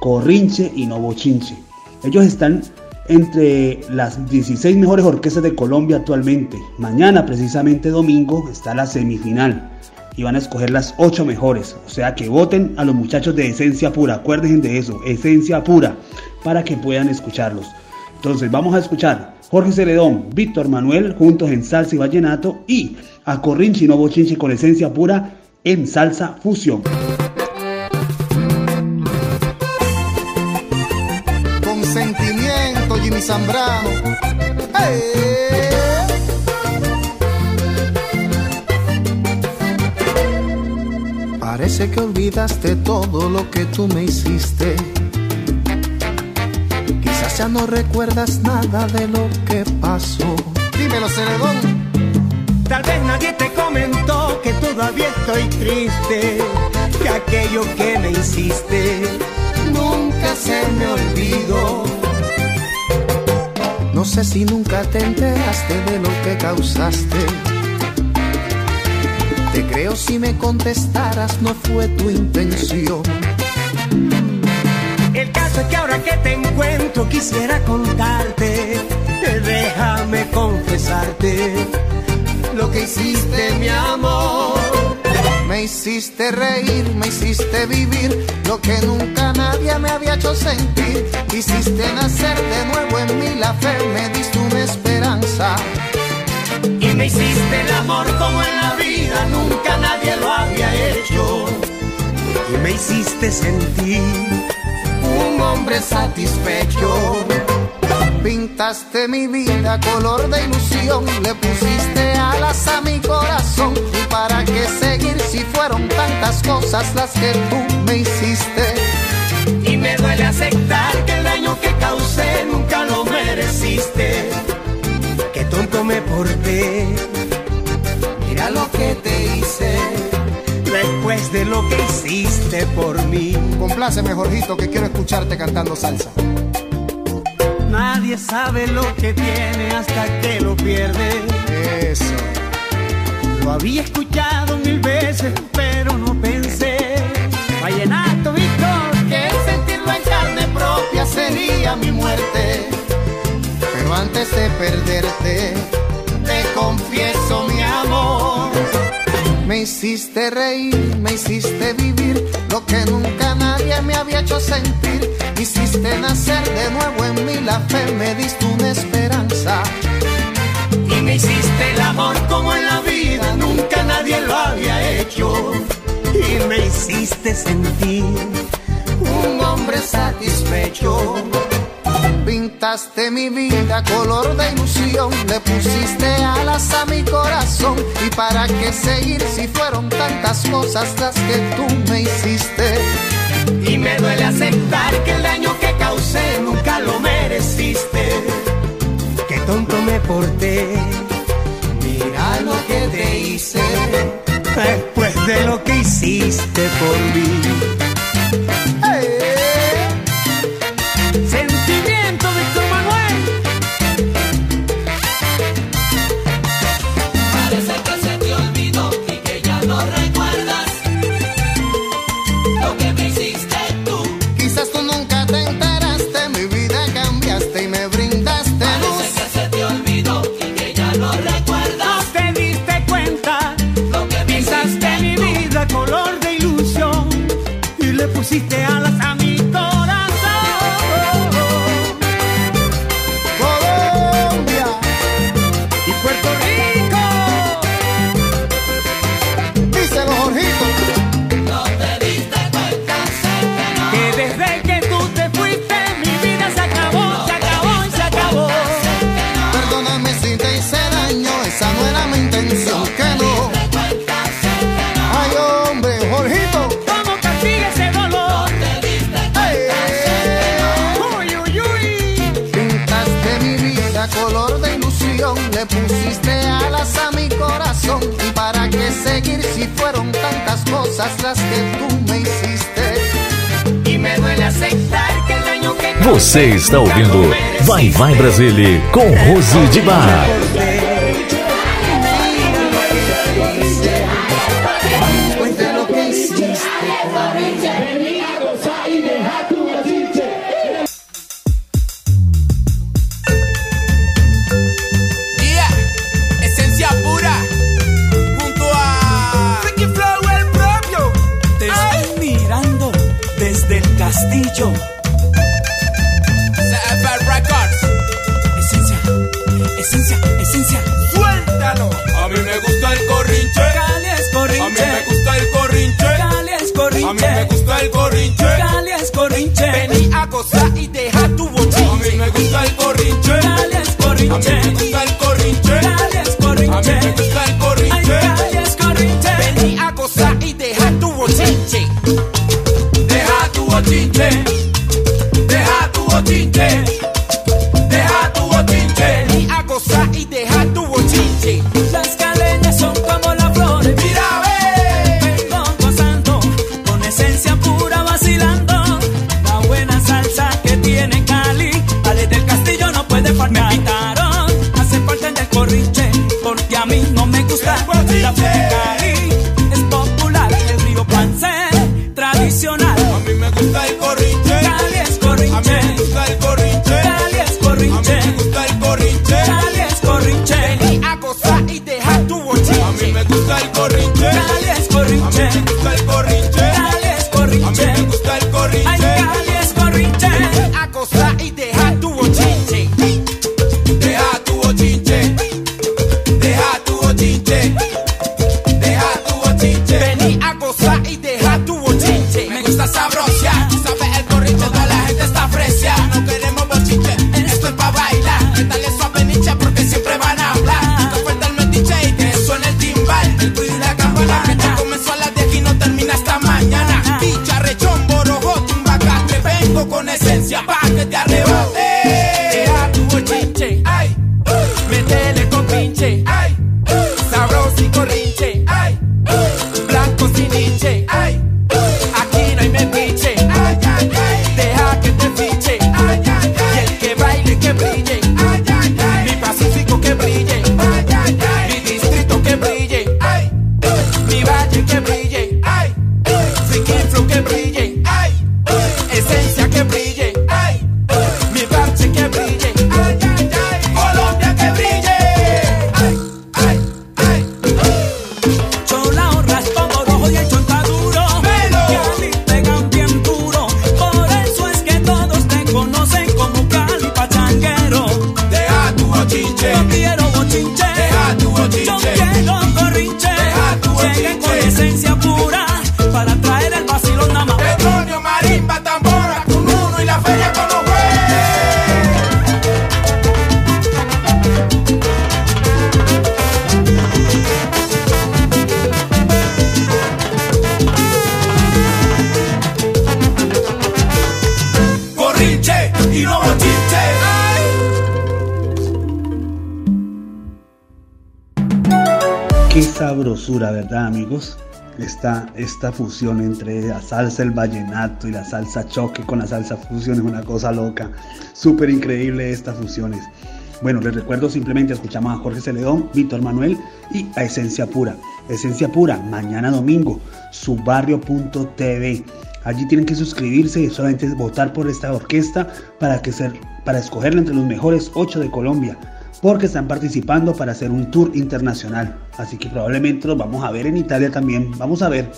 corrinche y no bochinche. Ellos están entre las 16 mejores orquestas de Colombia actualmente. Mañana, precisamente domingo, está la semifinal y van a escoger las 8 mejores. O sea que voten a los muchachos de Esencia Pura. Acuérdense de eso, Esencia Pura, para que puedan escucharlos. Entonces vamos a escuchar Jorge Celedón, Víctor Manuel, juntos en salsa y vallenato, y a Corrinchi no Bochinchi con Esencia Pura en salsa fusión. Con sentimiento, Jimmy Zambrano. Parece que olvidaste todo lo que tú me hiciste. Quizás ya no recuerdas nada de lo que pasó. Dímelo, Celedón. Tal vez nadie te comentó que todavía estoy triste, que aquello que me hiciste nunca se me olvidó. No sé si nunca te enteraste de lo que causaste. Te creo si me contestaras, no fue tu intención. El caso es que ahora que te encuentro quisiera contarte, déjame confesarte lo que hiciste mi amor. Me hiciste reír, me hiciste vivir lo que nunca nadie me había hecho sentir. Hiciste nacer de nuevo en mí la fe, me diste una esperanza me hiciste el amor como en la vida nunca nadie lo había hecho. Y me hiciste sentir un hombre satisfecho. Pintaste mi vida color de ilusión, le pusiste alas a mi corazón. ¿Y para qué seguir si fueron tantas cosas las que tú me hiciste? Y me duele aceptar que el daño que causé nunca lo mereciste tonto me porté. Mira lo que te hice. Después de lo que hiciste por mí. Compláceme, Jorgito, que quiero escucharte cantando salsa. Nadie sabe lo que tiene hasta que lo pierde. Eso. Lo había escuchado De perderte, te confieso mi amor. Me hiciste reír, me hiciste vivir lo que nunca nadie me había hecho sentir. Hiciste nacer de nuevo en mí la fe, me diste una esperanza. Y me hiciste el amor como en la vida, nunca nadie lo había hecho. Y me hiciste sentir un hombre satisfecho. Pintaste mi vida color de ilusión, le pusiste alas a mi corazón. ¿Y para qué seguir si fueron tantas cosas las que tú me hiciste? Y me duele aceptar que el daño que causé nunca lo mereciste. Qué tonto me porté. Mira lo que te hice. Después de lo que hiciste por mí. Cosas las que tú me hiciste? Y me duele aceptar que el daño que Você está ouvindo Vai Vai Brasília com Rose de Bar. Esencia, esencia. Suéltalo. A mí me gusta el corrinche. Cali es A mí corrinche. me gusta el corrinche. Cali es A mí me corrinche. gusta el corrinche. Cali es corrinche. Vení a gozar y deja tu bochinche. A mí me gusta el corrinche. Cali es A mí me corrinche. gusta Qué sabrosura, ¿verdad, amigos? Esta, esta fusión entre la salsa, el vallenato y la salsa choque con la salsa fusión es una cosa loca. Súper increíble estas fusiones. Bueno, les recuerdo simplemente escuchamos a Jorge Celedón, Víctor Manuel y a Esencia Pura. Esencia Pura, mañana domingo, subbarrio.tv. Allí tienen que suscribirse y solamente votar por esta orquesta para, que ser, para escogerla entre los mejores 8 de Colombia porque están participando para hacer un tour internacional. Así que probablemente los vamos a ver en Italia también. Vamos a ver.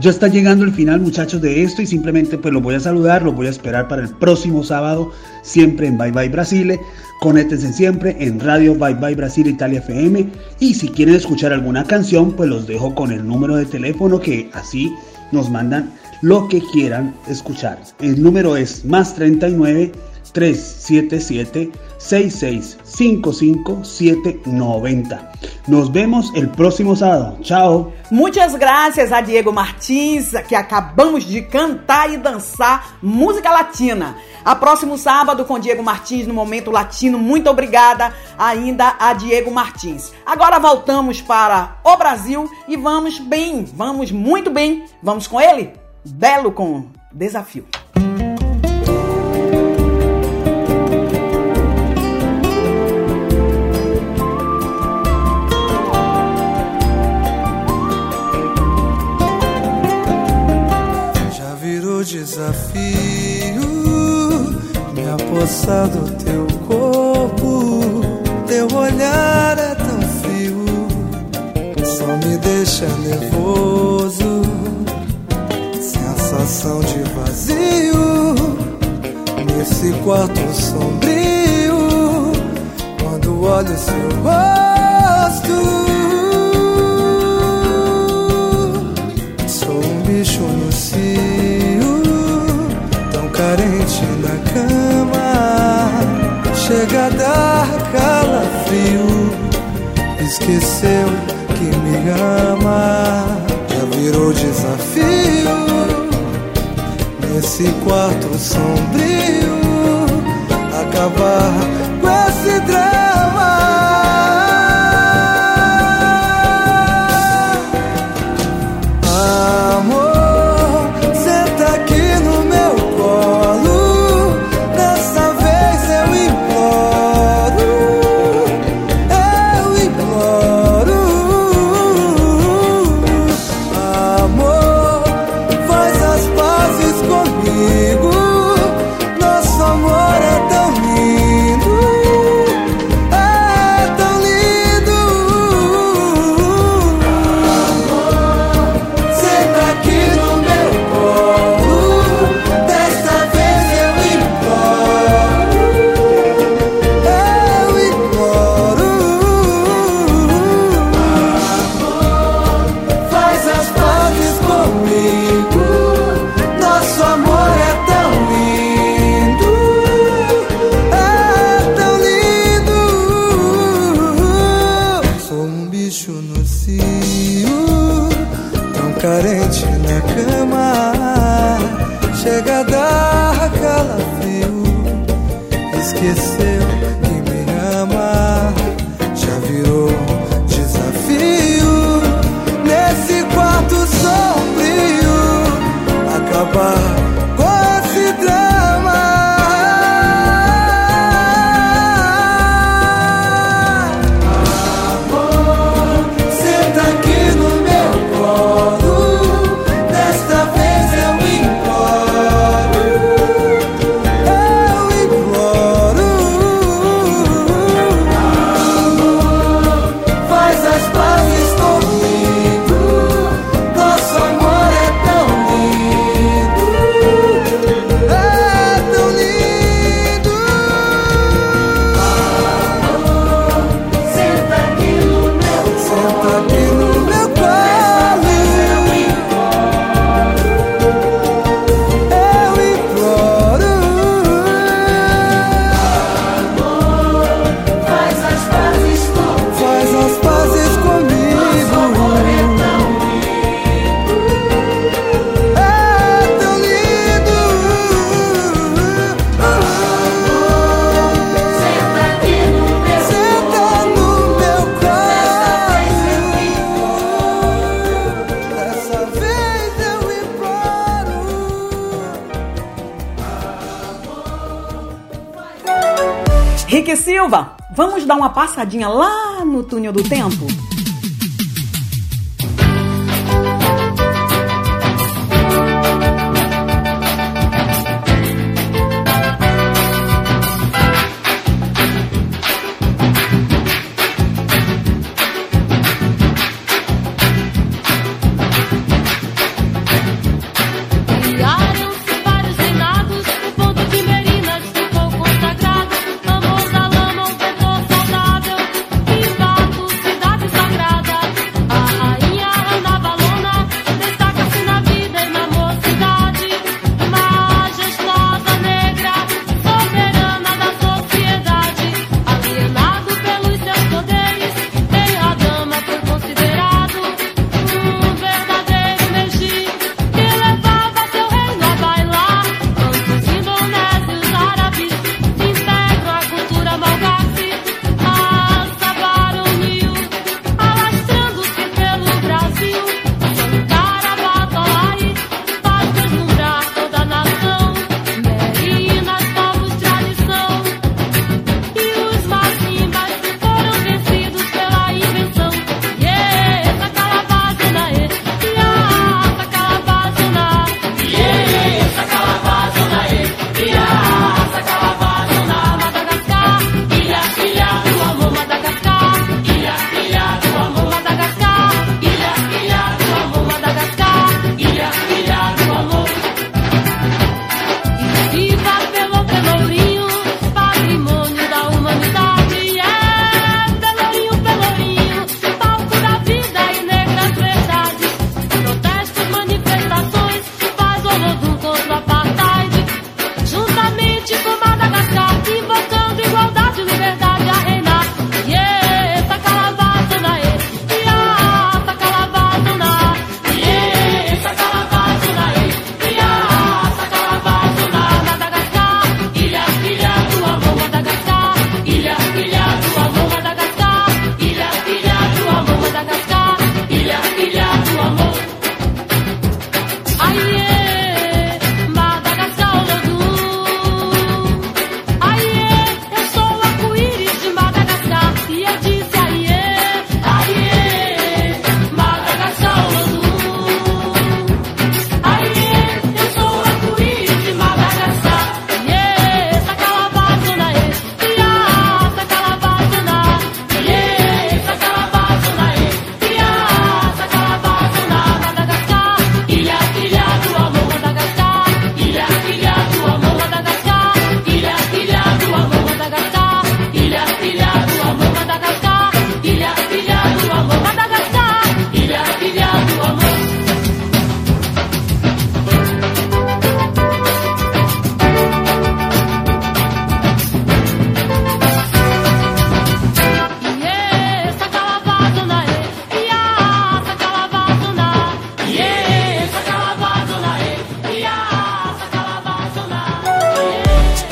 Ya está llegando el final, muchachos, de esto y simplemente pues los voy a saludar, los voy a esperar para el próximo sábado, siempre en Bye Bye Brasile. Conéctense siempre en Radio Bye Bye Brasil Italia FM y si quieren escuchar alguna canción, pues los dejo con el número de teléfono que así nos mandan lo que quieran escuchar. El número es más 39 377 6655 790. Nos vemos el próximo sábado. Chao. Muitas graças a Diego Martins, que acabamos de cantar e dançar música latina. A próximo sábado com Diego Martins no Momento Latino. Muito obrigada ainda a Diego Martins. Agora voltamos para o Brasil e vamos bem, vamos muito bem. Vamos com ele? Belo com Desafio. Já virou desafio me apossar do teu corpo. Teu olhar é tão frio, só me deixa nervoso. Sensação de vazio nesse quarto sombrio. Quando olho seu rosto. Sou um bicho no cio, tão carente na cama. Chega a dar calafrio, esqueceu que me ama. Já virou desafio nesse quarto sombrio. Acabar lá no túnel do tempo?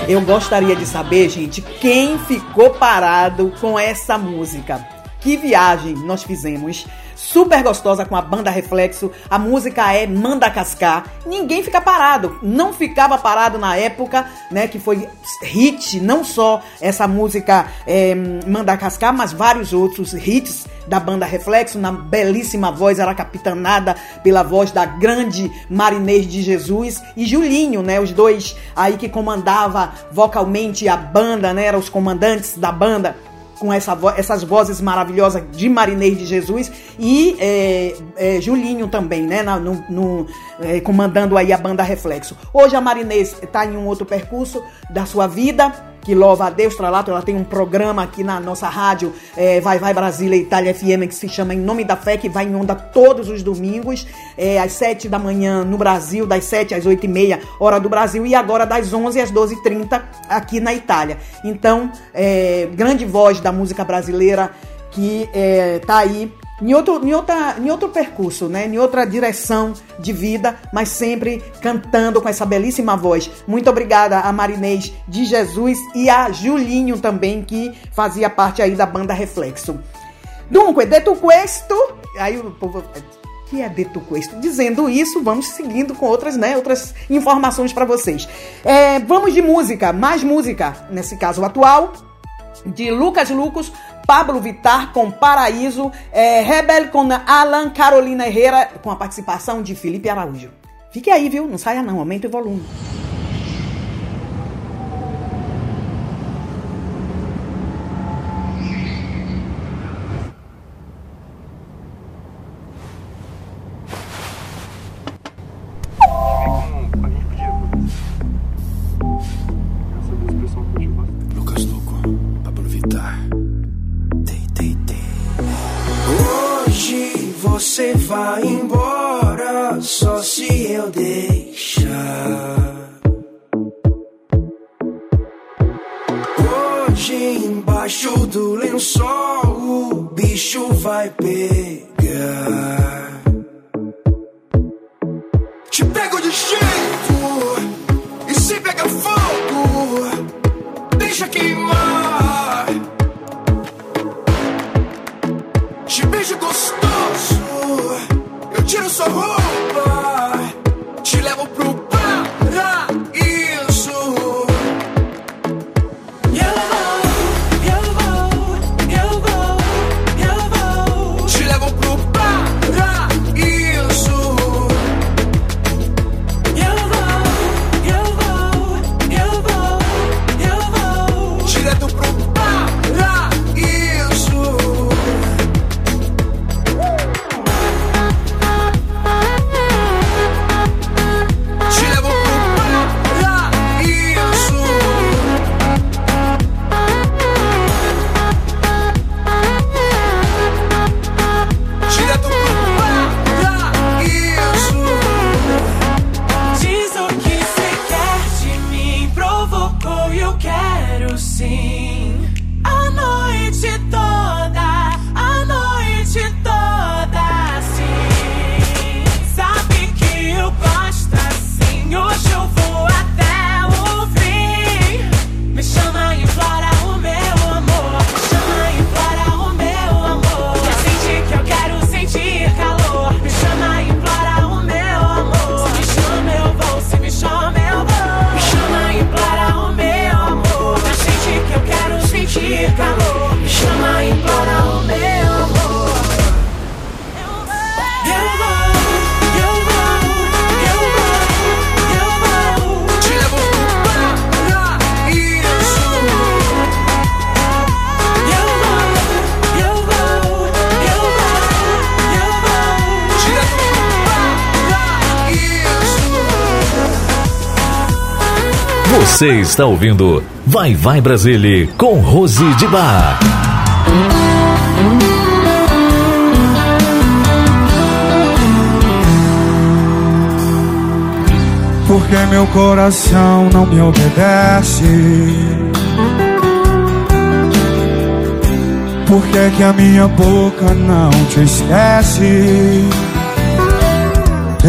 Eu gostaria de saber, gente, quem ficou parado com essa música. Que viagem nós fizemos. Super gostosa com a banda Reflexo. A música é Manda Cascar. Ninguém fica parado. Não ficava parado na época, né? Que foi hit, não só essa música é, Manda Cascar, mas vários outros hits da banda Reflexo, na belíssima voz, era capitanada pela voz da grande Marinês de Jesus e Julinho, né? Os dois aí que comandava vocalmente a banda, né? Eram os comandantes da banda com essa vo essas vozes maravilhosas de Marinês de Jesus e é, é, Julinho também, né? Na, no, no, é, comandando aí a banda Reflexo. Hoje a Marinês está em um outro percurso da sua vida que louva a Deus, Tralato, ela tem um programa aqui na nossa rádio, é, Vai Vai Brasília Itália FM, que se chama Em Nome da Fé, que vai em onda todos os domingos, é, às 7 da manhã no Brasil, das 7 às 8 e meia, hora do Brasil, e agora das 11 às 12h30 aqui na Itália. Então, é, grande voz da música brasileira que é, tá aí em outro, em, outra, em outro percurso, né? em outra direção de vida, mas sempre cantando com essa belíssima voz. Muito obrigada a Marinês de Jesus e a Julinho também, que fazia parte aí da banda Reflexo. Dunque, detto questo, aí o povo que é detto questo. Dizendo isso, vamos seguindo com outras, né, outras informações para vocês. É, vamos de música, mais música, nesse caso atual. de Lucas Lucas, Pablo Vittar com Paraíso, é, Rebel com Alan Carolina Herrera, com a participação de Felipe Araújo. Fique aí, viu? Não saia não, aumente o volume. Você vai embora só se eu deixar. Hoje embaixo do lençol o bicho vai pegar. Te pego de jeito e se pega fogo, deixa queimar. Te beijo gostoso, tiro sua roupa, te levo pro Você está ouvindo Vai Vai Brasília com Rose de Bar. Porque meu coração não me obedece? Por que, que a minha boca não te esquece?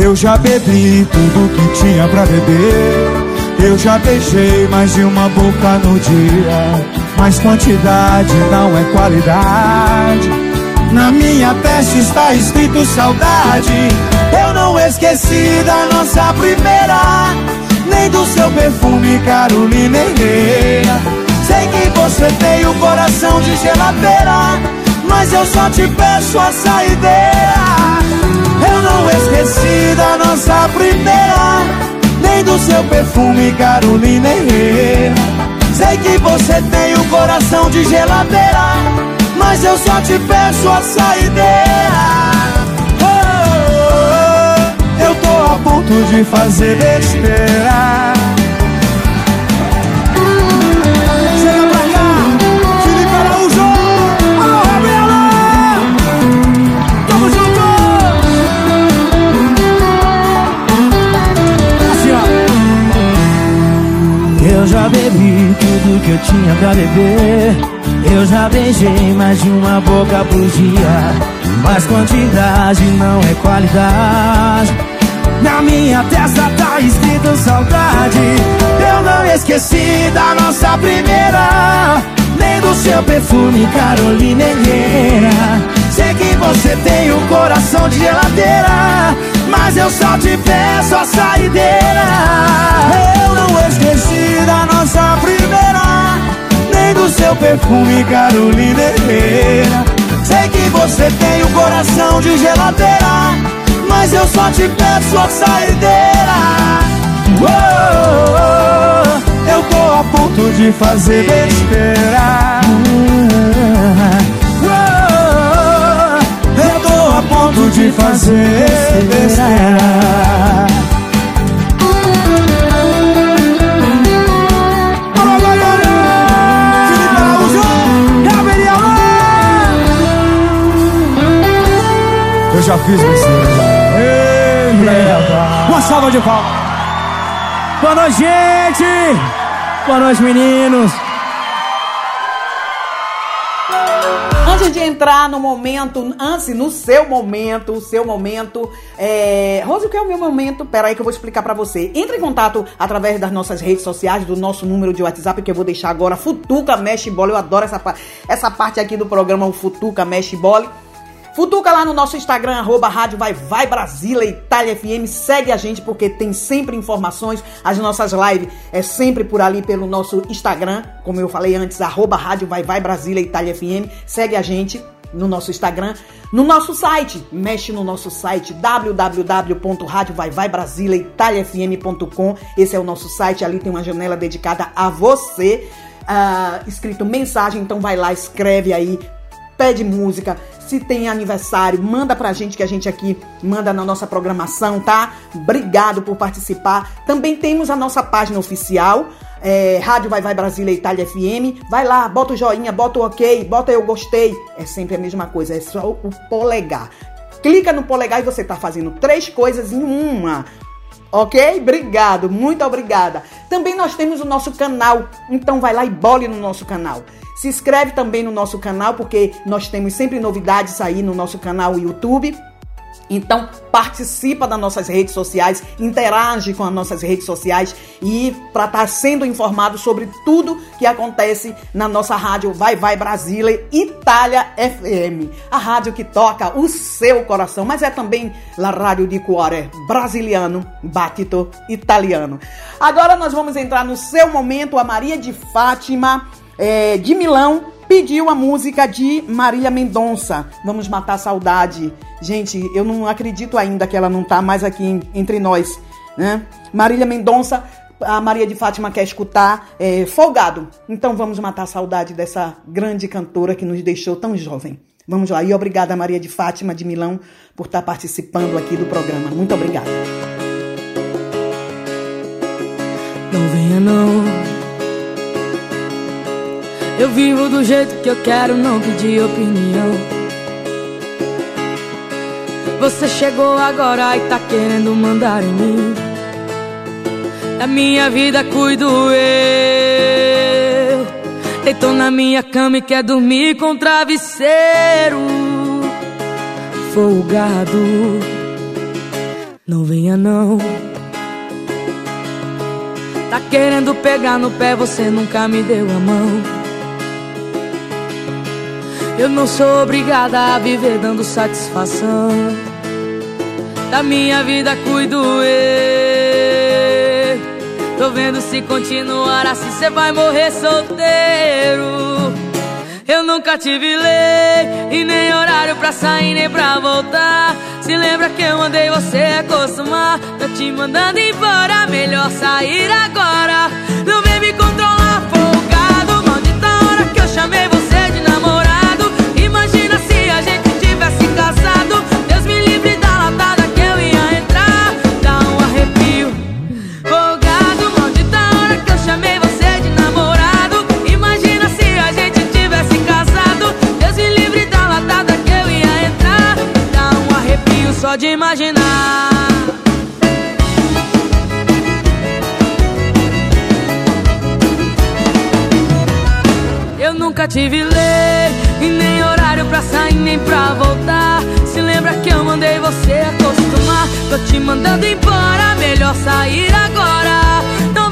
Eu já bebi tudo que tinha pra beber. Eu já beijei mais de uma boca no dia. Mas quantidade não é qualidade. Na minha testa está escrito saudade. Eu não esqueci da nossa primeira, nem do seu perfume Carolina Herrera. Sei que você tem o coração de geladeira, mas eu só te peço a saideira. Eu não esqueci da nossa primeira, do seu perfume Carolina Herrera. Sei que você tem o coração de geladeira, mas eu só te peço a saideira. Oh, eu tô a ponto de fazer besteira. Tinha pra beber. Eu já beijei mais de uma boca por dia. Mas quantidade não é qualidade. Na minha testa tá escrito saudade. Eu não esqueci da nossa primeira. Nem do seu perfume Carolina Herrera. Sei que você tem um coração de geladeira. Mas eu só te peço a saideira. Eu não esqueci da nossa primeira, nem do seu perfume, Carolina Herrera. Sei que você tem o coração de geladeira, mas eu só te peço a saideira. Oh, eu tô a ponto de fazer besteira. A ponto de fazer besteira. Eu já fiz besteira. Ei, Uma salva de palmas. Boa noite, gente! Boa noite, meninos! Antes de entrar no momento, antes, no seu momento, o seu momento. É... Rose, o que é o meu momento? Pera aí que eu vou explicar pra você. Entre em contato através das nossas redes sociais, do nosso número de WhatsApp, que eu vou deixar agora. Futuca Mexe Bola. Eu adoro essa, essa parte aqui do programa, o Futuca Mexe Bola. Futuca lá no nosso Instagram, arroba Rádio Vai Vai Brasília, Itália FM. Segue a gente porque tem sempre informações. As nossas lives é sempre por ali pelo nosso Instagram, como eu falei antes, arroba Rádio Vai Vai Brasília, Itália FM. Segue a gente no nosso Instagram, no nosso site, mexe no nosso site www.radiovaivaibrasileitaliafm.com. Esse é o nosso site, ali tem uma janela dedicada a você, ah, escrito mensagem, então vai lá, escreve aí, pede música. Se tem aniversário, manda pra gente que a gente aqui manda na nossa programação, tá? Obrigado por participar. Também temos a nossa página oficial, é, Rádio Vai Vai Brasília Itália FM. Vai lá, bota o joinha, bota o ok, bota eu gostei. É sempre a mesma coisa, é só o polegar. Clica no polegar e você tá fazendo três coisas em uma. Ok? Obrigado, muito obrigada. Também nós temos o nosso canal, então vai lá e bole no nosso canal. Se inscreve também no nosso canal, porque nós temos sempre novidades aí no nosso canal YouTube. Então participa das nossas redes sociais, interage com as nossas redes sociais e para estar sendo informado sobre tudo que acontece na nossa rádio Vai Vai Brasília Itália FM, a rádio que toca o seu coração, mas é também la rádio di cuore brasiliano, battito italiano. Agora nós vamos entrar no seu momento, a Maria de Fátima é, de Milão pediu a música de Marília Mendonça. Vamos matar a saudade. Gente, eu não acredito ainda que ela não tá mais aqui entre nós, né? Marília Mendonça, a Maria de Fátima quer escutar é, Folgado. Então vamos matar a saudade dessa grande cantora que nos deixou tão jovem. Vamos lá. E obrigada, Maria de Fátima de Milão, por estar participando aqui do programa. Muito obrigada. Não venha não Eu vivo do jeito que eu quero, não pedi opinião. Você chegou agora e tá querendo mandar em mim. Da minha vida cuido eu. Deitou na minha cama e quer dormir com travesseiro Folgado. Não venha não. Tá querendo pegar no pé, você nunca me deu a mão. Eu não sou obrigada a viver dando satisfação. Da minha vida cuido eu. Tô vendo se continuar assim, cê vai morrer solteiro. Eu nunca tive lei e nem horário pra sair nem pra voltar. Se lembra que eu mandei você acostumar? Tô te mandando embora, melhor sair agora. Não vem me controlar, folgado. Maldita hora que eu chamei só de imaginar. Eu nunca tive lei e nem horário pra sair nem pra voltar. Se lembra que eu mandei você acostumar? Tô te mandando embora, melhor sair agora. Não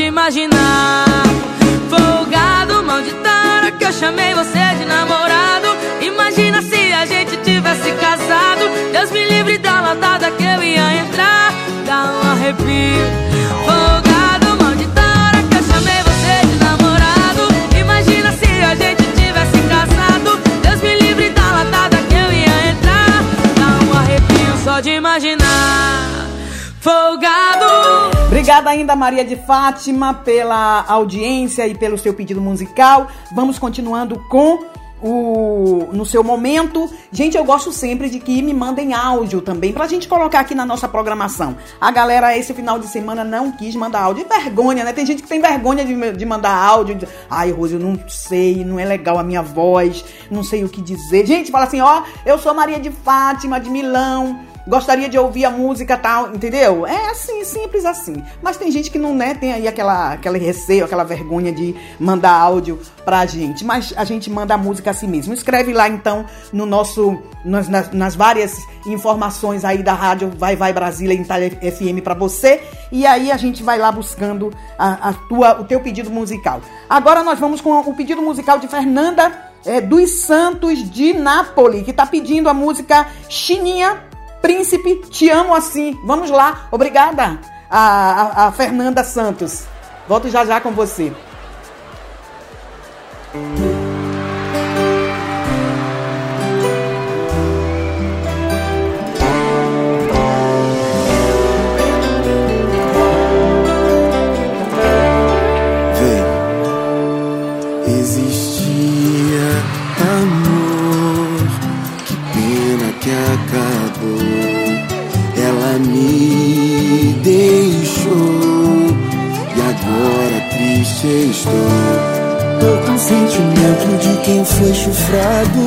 imaginar. Folgado, maldita hora que eu chamei você de namorado. Imagina se a gente tivesse casado. Deus me livre da latada que eu ia entrar. Dá um arrepio. Folgado, maldita hora que eu chamei você de namorado. Imagina se a gente tivesse casado. Deus me livre da latada que eu ia entrar. Dá um arrepio só de imaginar. Folgado. Obrigada ainda, Maria de Fátima, pela audiência e pelo seu pedido musical. Vamos continuando com o no seu momento. Gente, eu gosto sempre de que me mandem áudio também pra gente colocar aqui na nossa programação. A galera esse final de semana não quis mandar áudio. E vergonha, né? Tem gente que tem vergonha de, de mandar áudio. de- Ai, Rose, eu não sei, não é legal a minha voz, não sei o que dizer. Gente, fala assim, ó, eu sou Maria de Fátima, de Milão. Gostaria de ouvir a música tal, entendeu? É assim, simples assim. Mas tem gente que não, né, tem aí aquela, aquele receio, aquela vergonha de mandar áudio pra gente. Mas a gente manda a música assim mesmo. Escreve lá então no nosso, nas, nas, várias informações aí da rádio Vai Vai Brasília em Itália FM pra você. E aí a gente vai lá buscando a, a tua, o teu pedido musical. Agora nós vamos com o pedido musical de Fernanda é, dos Santos de Nápoles, que tá pedindo a música Chininha Príncipe, te amo assim. Vamos lá. Obrigada, a, a- a Fernanda Santos. Volto já já com você. Triste estou. Com sentimento de quem foi chifrado,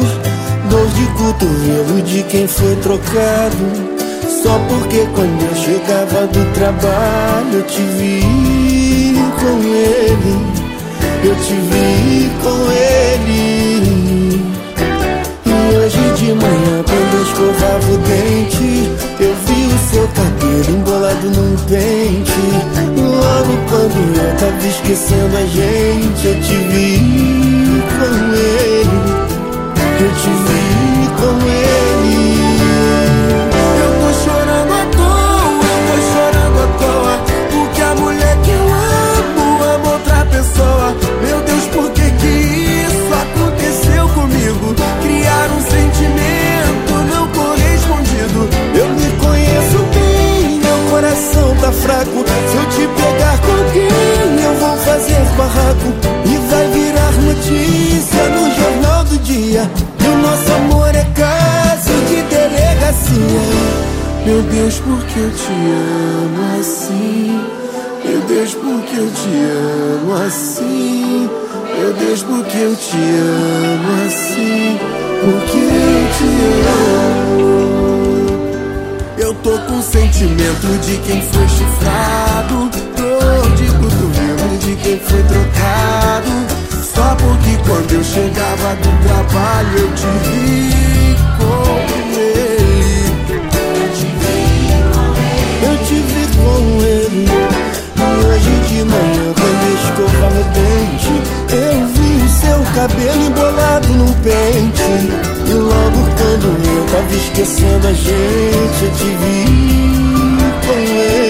dor de cotovelo de quem foi trocado. Só porque quando eu chegava do trabalho eu te vi com ele, eu te vi com ele. E hoje de manhã, quando eu escovava o dente, eu cabelo embolado num pente. Logo quando eu tava esquecendo a gente, eu te vi com ele, eu te vi Meu Deus, por que eu te amo assim? Meu Deus, por que eu te amo assim? Meu Deus, por que eu te amo assim? Por que eu te amo? Eu tô com sentimento de quem foi chifrado, dor de cotovelo de quem foi trocado. Só porque quando eu chegava do trabalho eu te vi com cabelo embolado num pente. E logo quando eu tava esquecendo a gente, eu te vi com ele.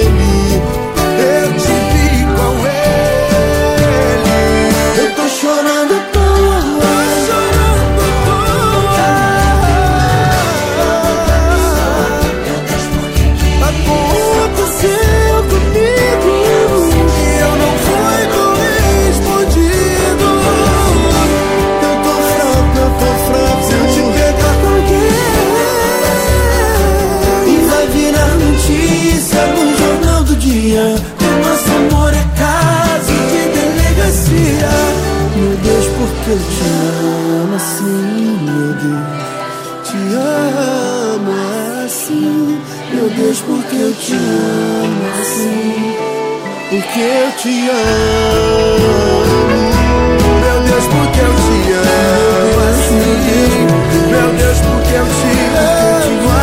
Que eu te amo assim, meu Deus? Te amo assim, meu Deus, porque eu te amo assim, porque eu te amo, meu Deus, porque eu te amo assim, meu Deus, porque eu te amo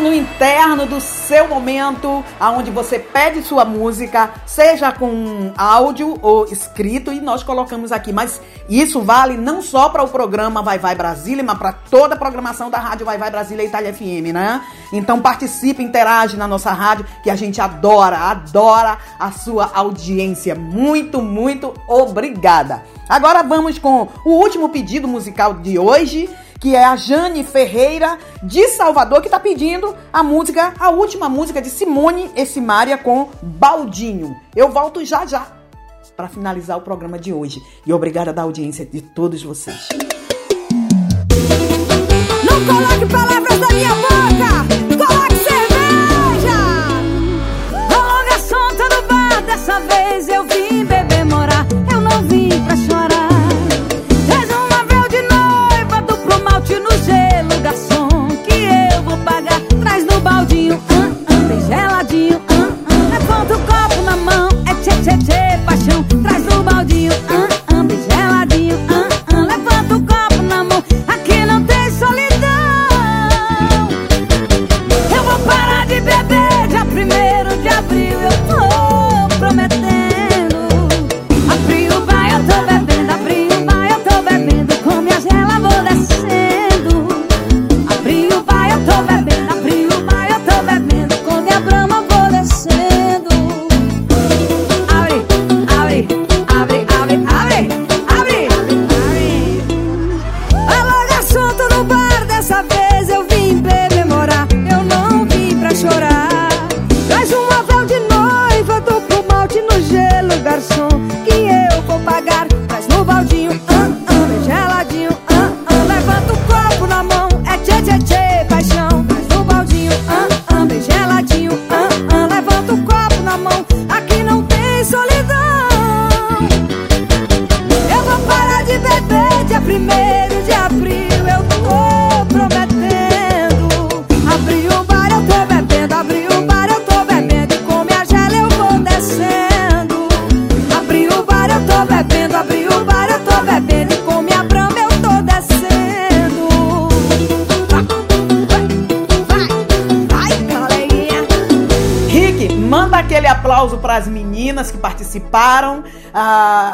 no interno do seu momento, aonde você pede sua música, seja com áudio ou escrito, e nós colocamos aqui. Mas isso vale não só para o programa Vai Vai Brasília, mas para toda a programação da rádio Vai Vai Brasília Itália FM, né? Então participe, interage na nossa rádio, que a gente adora, adora a sua audiência. Muito, muito obrigada. Agora vamos com o último pedido musical de hoje que é a Jane Ferreira de Salvador, que está pedindo a música, a última música de Simone e Simária com Baldinho. Eu volto já já para finalizar o programa de hoje. E obrigada da audiência de todos vocês. Não coloque palavras na minha boca!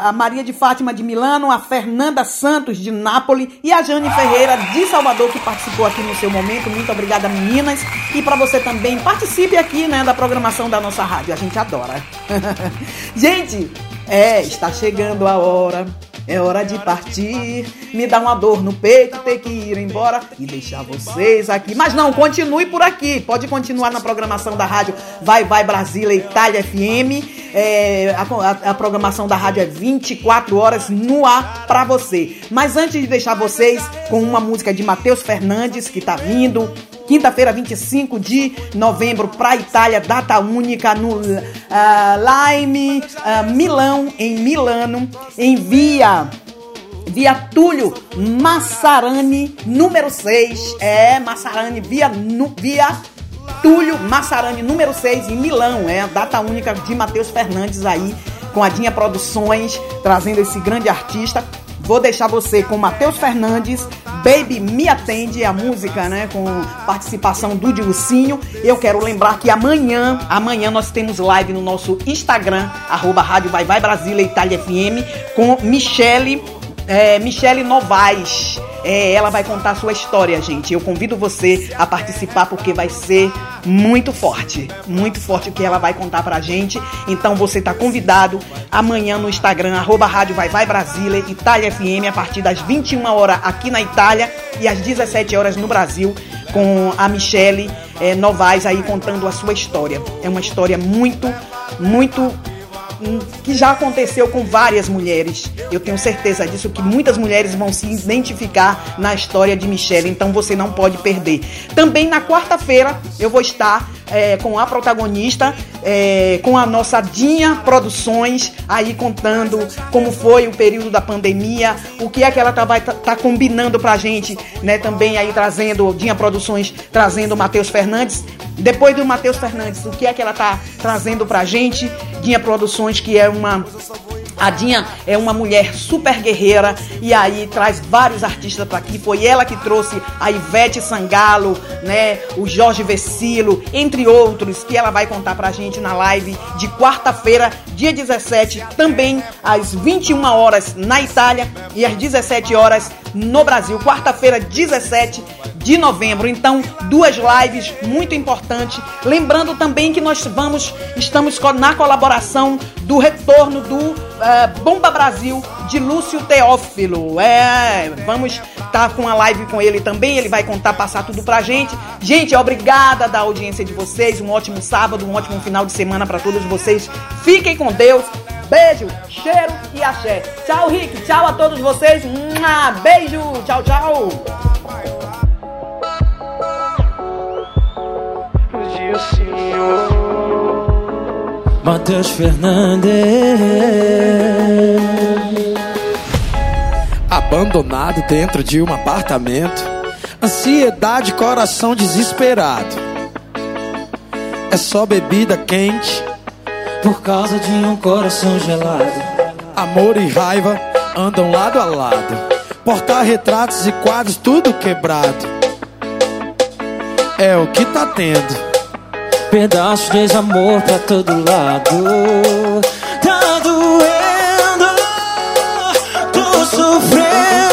A, Maria de Fátima de Milano, a Fernanda Santos de Nápoles e a Jane Ferreira de Salvador que participou aqui no seu momento. Muito obrigada, meninas. E para você também, participe aqui, né, da programação da nossa rádio. A gente adora. gente, é, está chegando a hora. É hora de partir. Me dá uma dor no peito ter que ir embora e deixar vocês aqui. Mas não, continue por aqui. Pode continuar na programação da rádio Vai Vai Brasília Itália FM. É, a, a- programação da rádio é 24 horas no ar pra você. Mas antes de deixar vocês com uma música de Matheus Fernandes que tá vindo. Quinta-feira, 25 de novembro, para Itália, data única no ah, Lime ah, Milão, em Milano. Envia via Túlio Massarani, número 6. É, Massarani, via, via Túlio Massarani, número 6, em Milão. É a data única de Matheus Fernandes aí, com a Dinha Produções, trazendo esse grande artista. Vou deixar você com Matheus Fernandes, Baby Me Atende, a música, né? Com participação do Dilcinho. Eu quero lembrar que amanhã, amanhã nós temos live no nosso Instagram, arroba Rádio Vai Vai Brasília Itália FM, com Michele, é, Michele Novaes. É, ela vai contar a sua história, gente. Eu convido você a participar porque vai ser muito forte. Muito forte o que ela vai contar pra gente. Então você tá convidado amanhã no Instagram, arroba Rádio Vai Vai Brasília, Itália FM, a partir das 21 horas aqui na Itália e às 17 horas no Brasil, com a Michele é, Novaes aí contando a sua história. É uma história muito, muito que já aconteceu com várias mulheres. Eu tenho certeza disso que muitas mulheres vão se identificar na história de Michelle, então você não pode perder. Também na quarta-feira eu vou estar é, com a protagonista, é, com a nossa Dinha Produções, aí contando como foi o período da pandemia, o que é que ela tá, vai tá, tá combinando pra gente, né? Também aí trazendo, Dinha Produções trazendo o Matheus Fernandes. Depois do Matheus Fernandes, o que é que ela tá trazendo pra gente? Dinha Produções, que é uma A Dinha é uma mulher super guerreira e aí traz vários artistas para aqui. Foi ela que trouxe a Ivete Sangalo, né, o Jorge Vecilo, entre outros, que ela vai contar pra gente na live de quarta-feira, dia 17, também às 21 horas na Itália e às 17 horas no Brasil. Quarta-feira, 17 de novembro. Então, duas lives muito importantes. Lembrando também que nós vamos, estamos na colaboração do retorno do eh, Bomba Brasil de Lúcio Teófilo. É, vamos estar com a live com ele também. Ele vai contar, passar tudo pra gente. Gente, obrigada da audiência de vocês. Um ótimo sábado, um ótimo final de semana para todos vocês. Fiquem com Deus. Beijo, cheiro e axé. Tchau, Rick. Tchau a todos vocês. Beijo. Tchau, tchau. Matheus Fernandes. Abandonado dentro de um apartamento. Ansiedade, coração desesperado. É só bebida quente. Por causa de um coração gelado. Amor e raiva andam lado a lado. Portar-retratos e quadros, tudo quebrado. É o que tá tendo. Pedaços de amor pra todo lado. Tá doendo, tô sofrendo.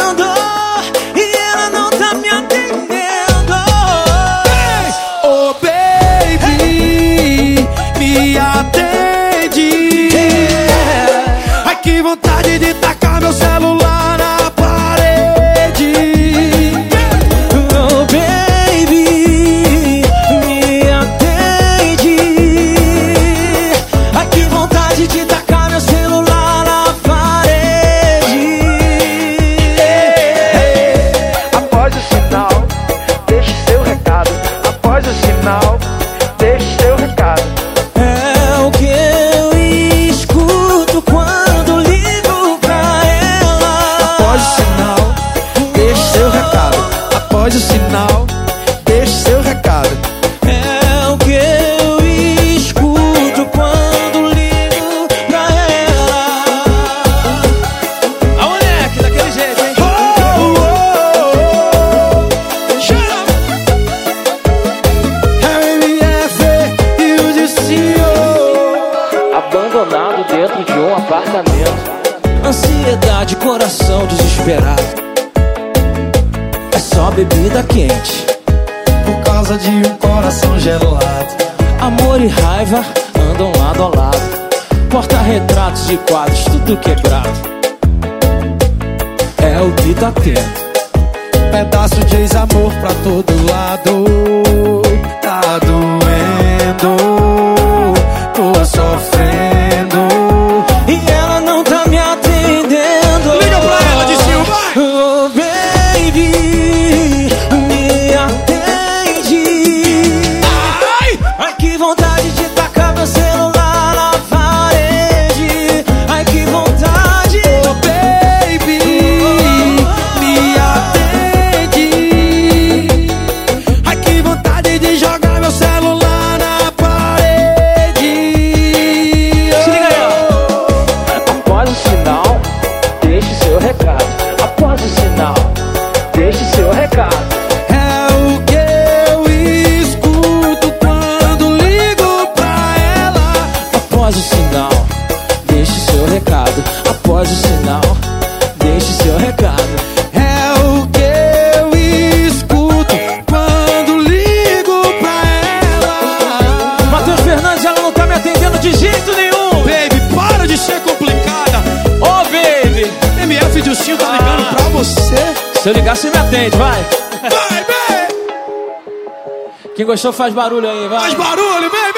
Atende, vai. Vai, baby. Quem gostou faz barulho aí, vai. Faz barulho, baby.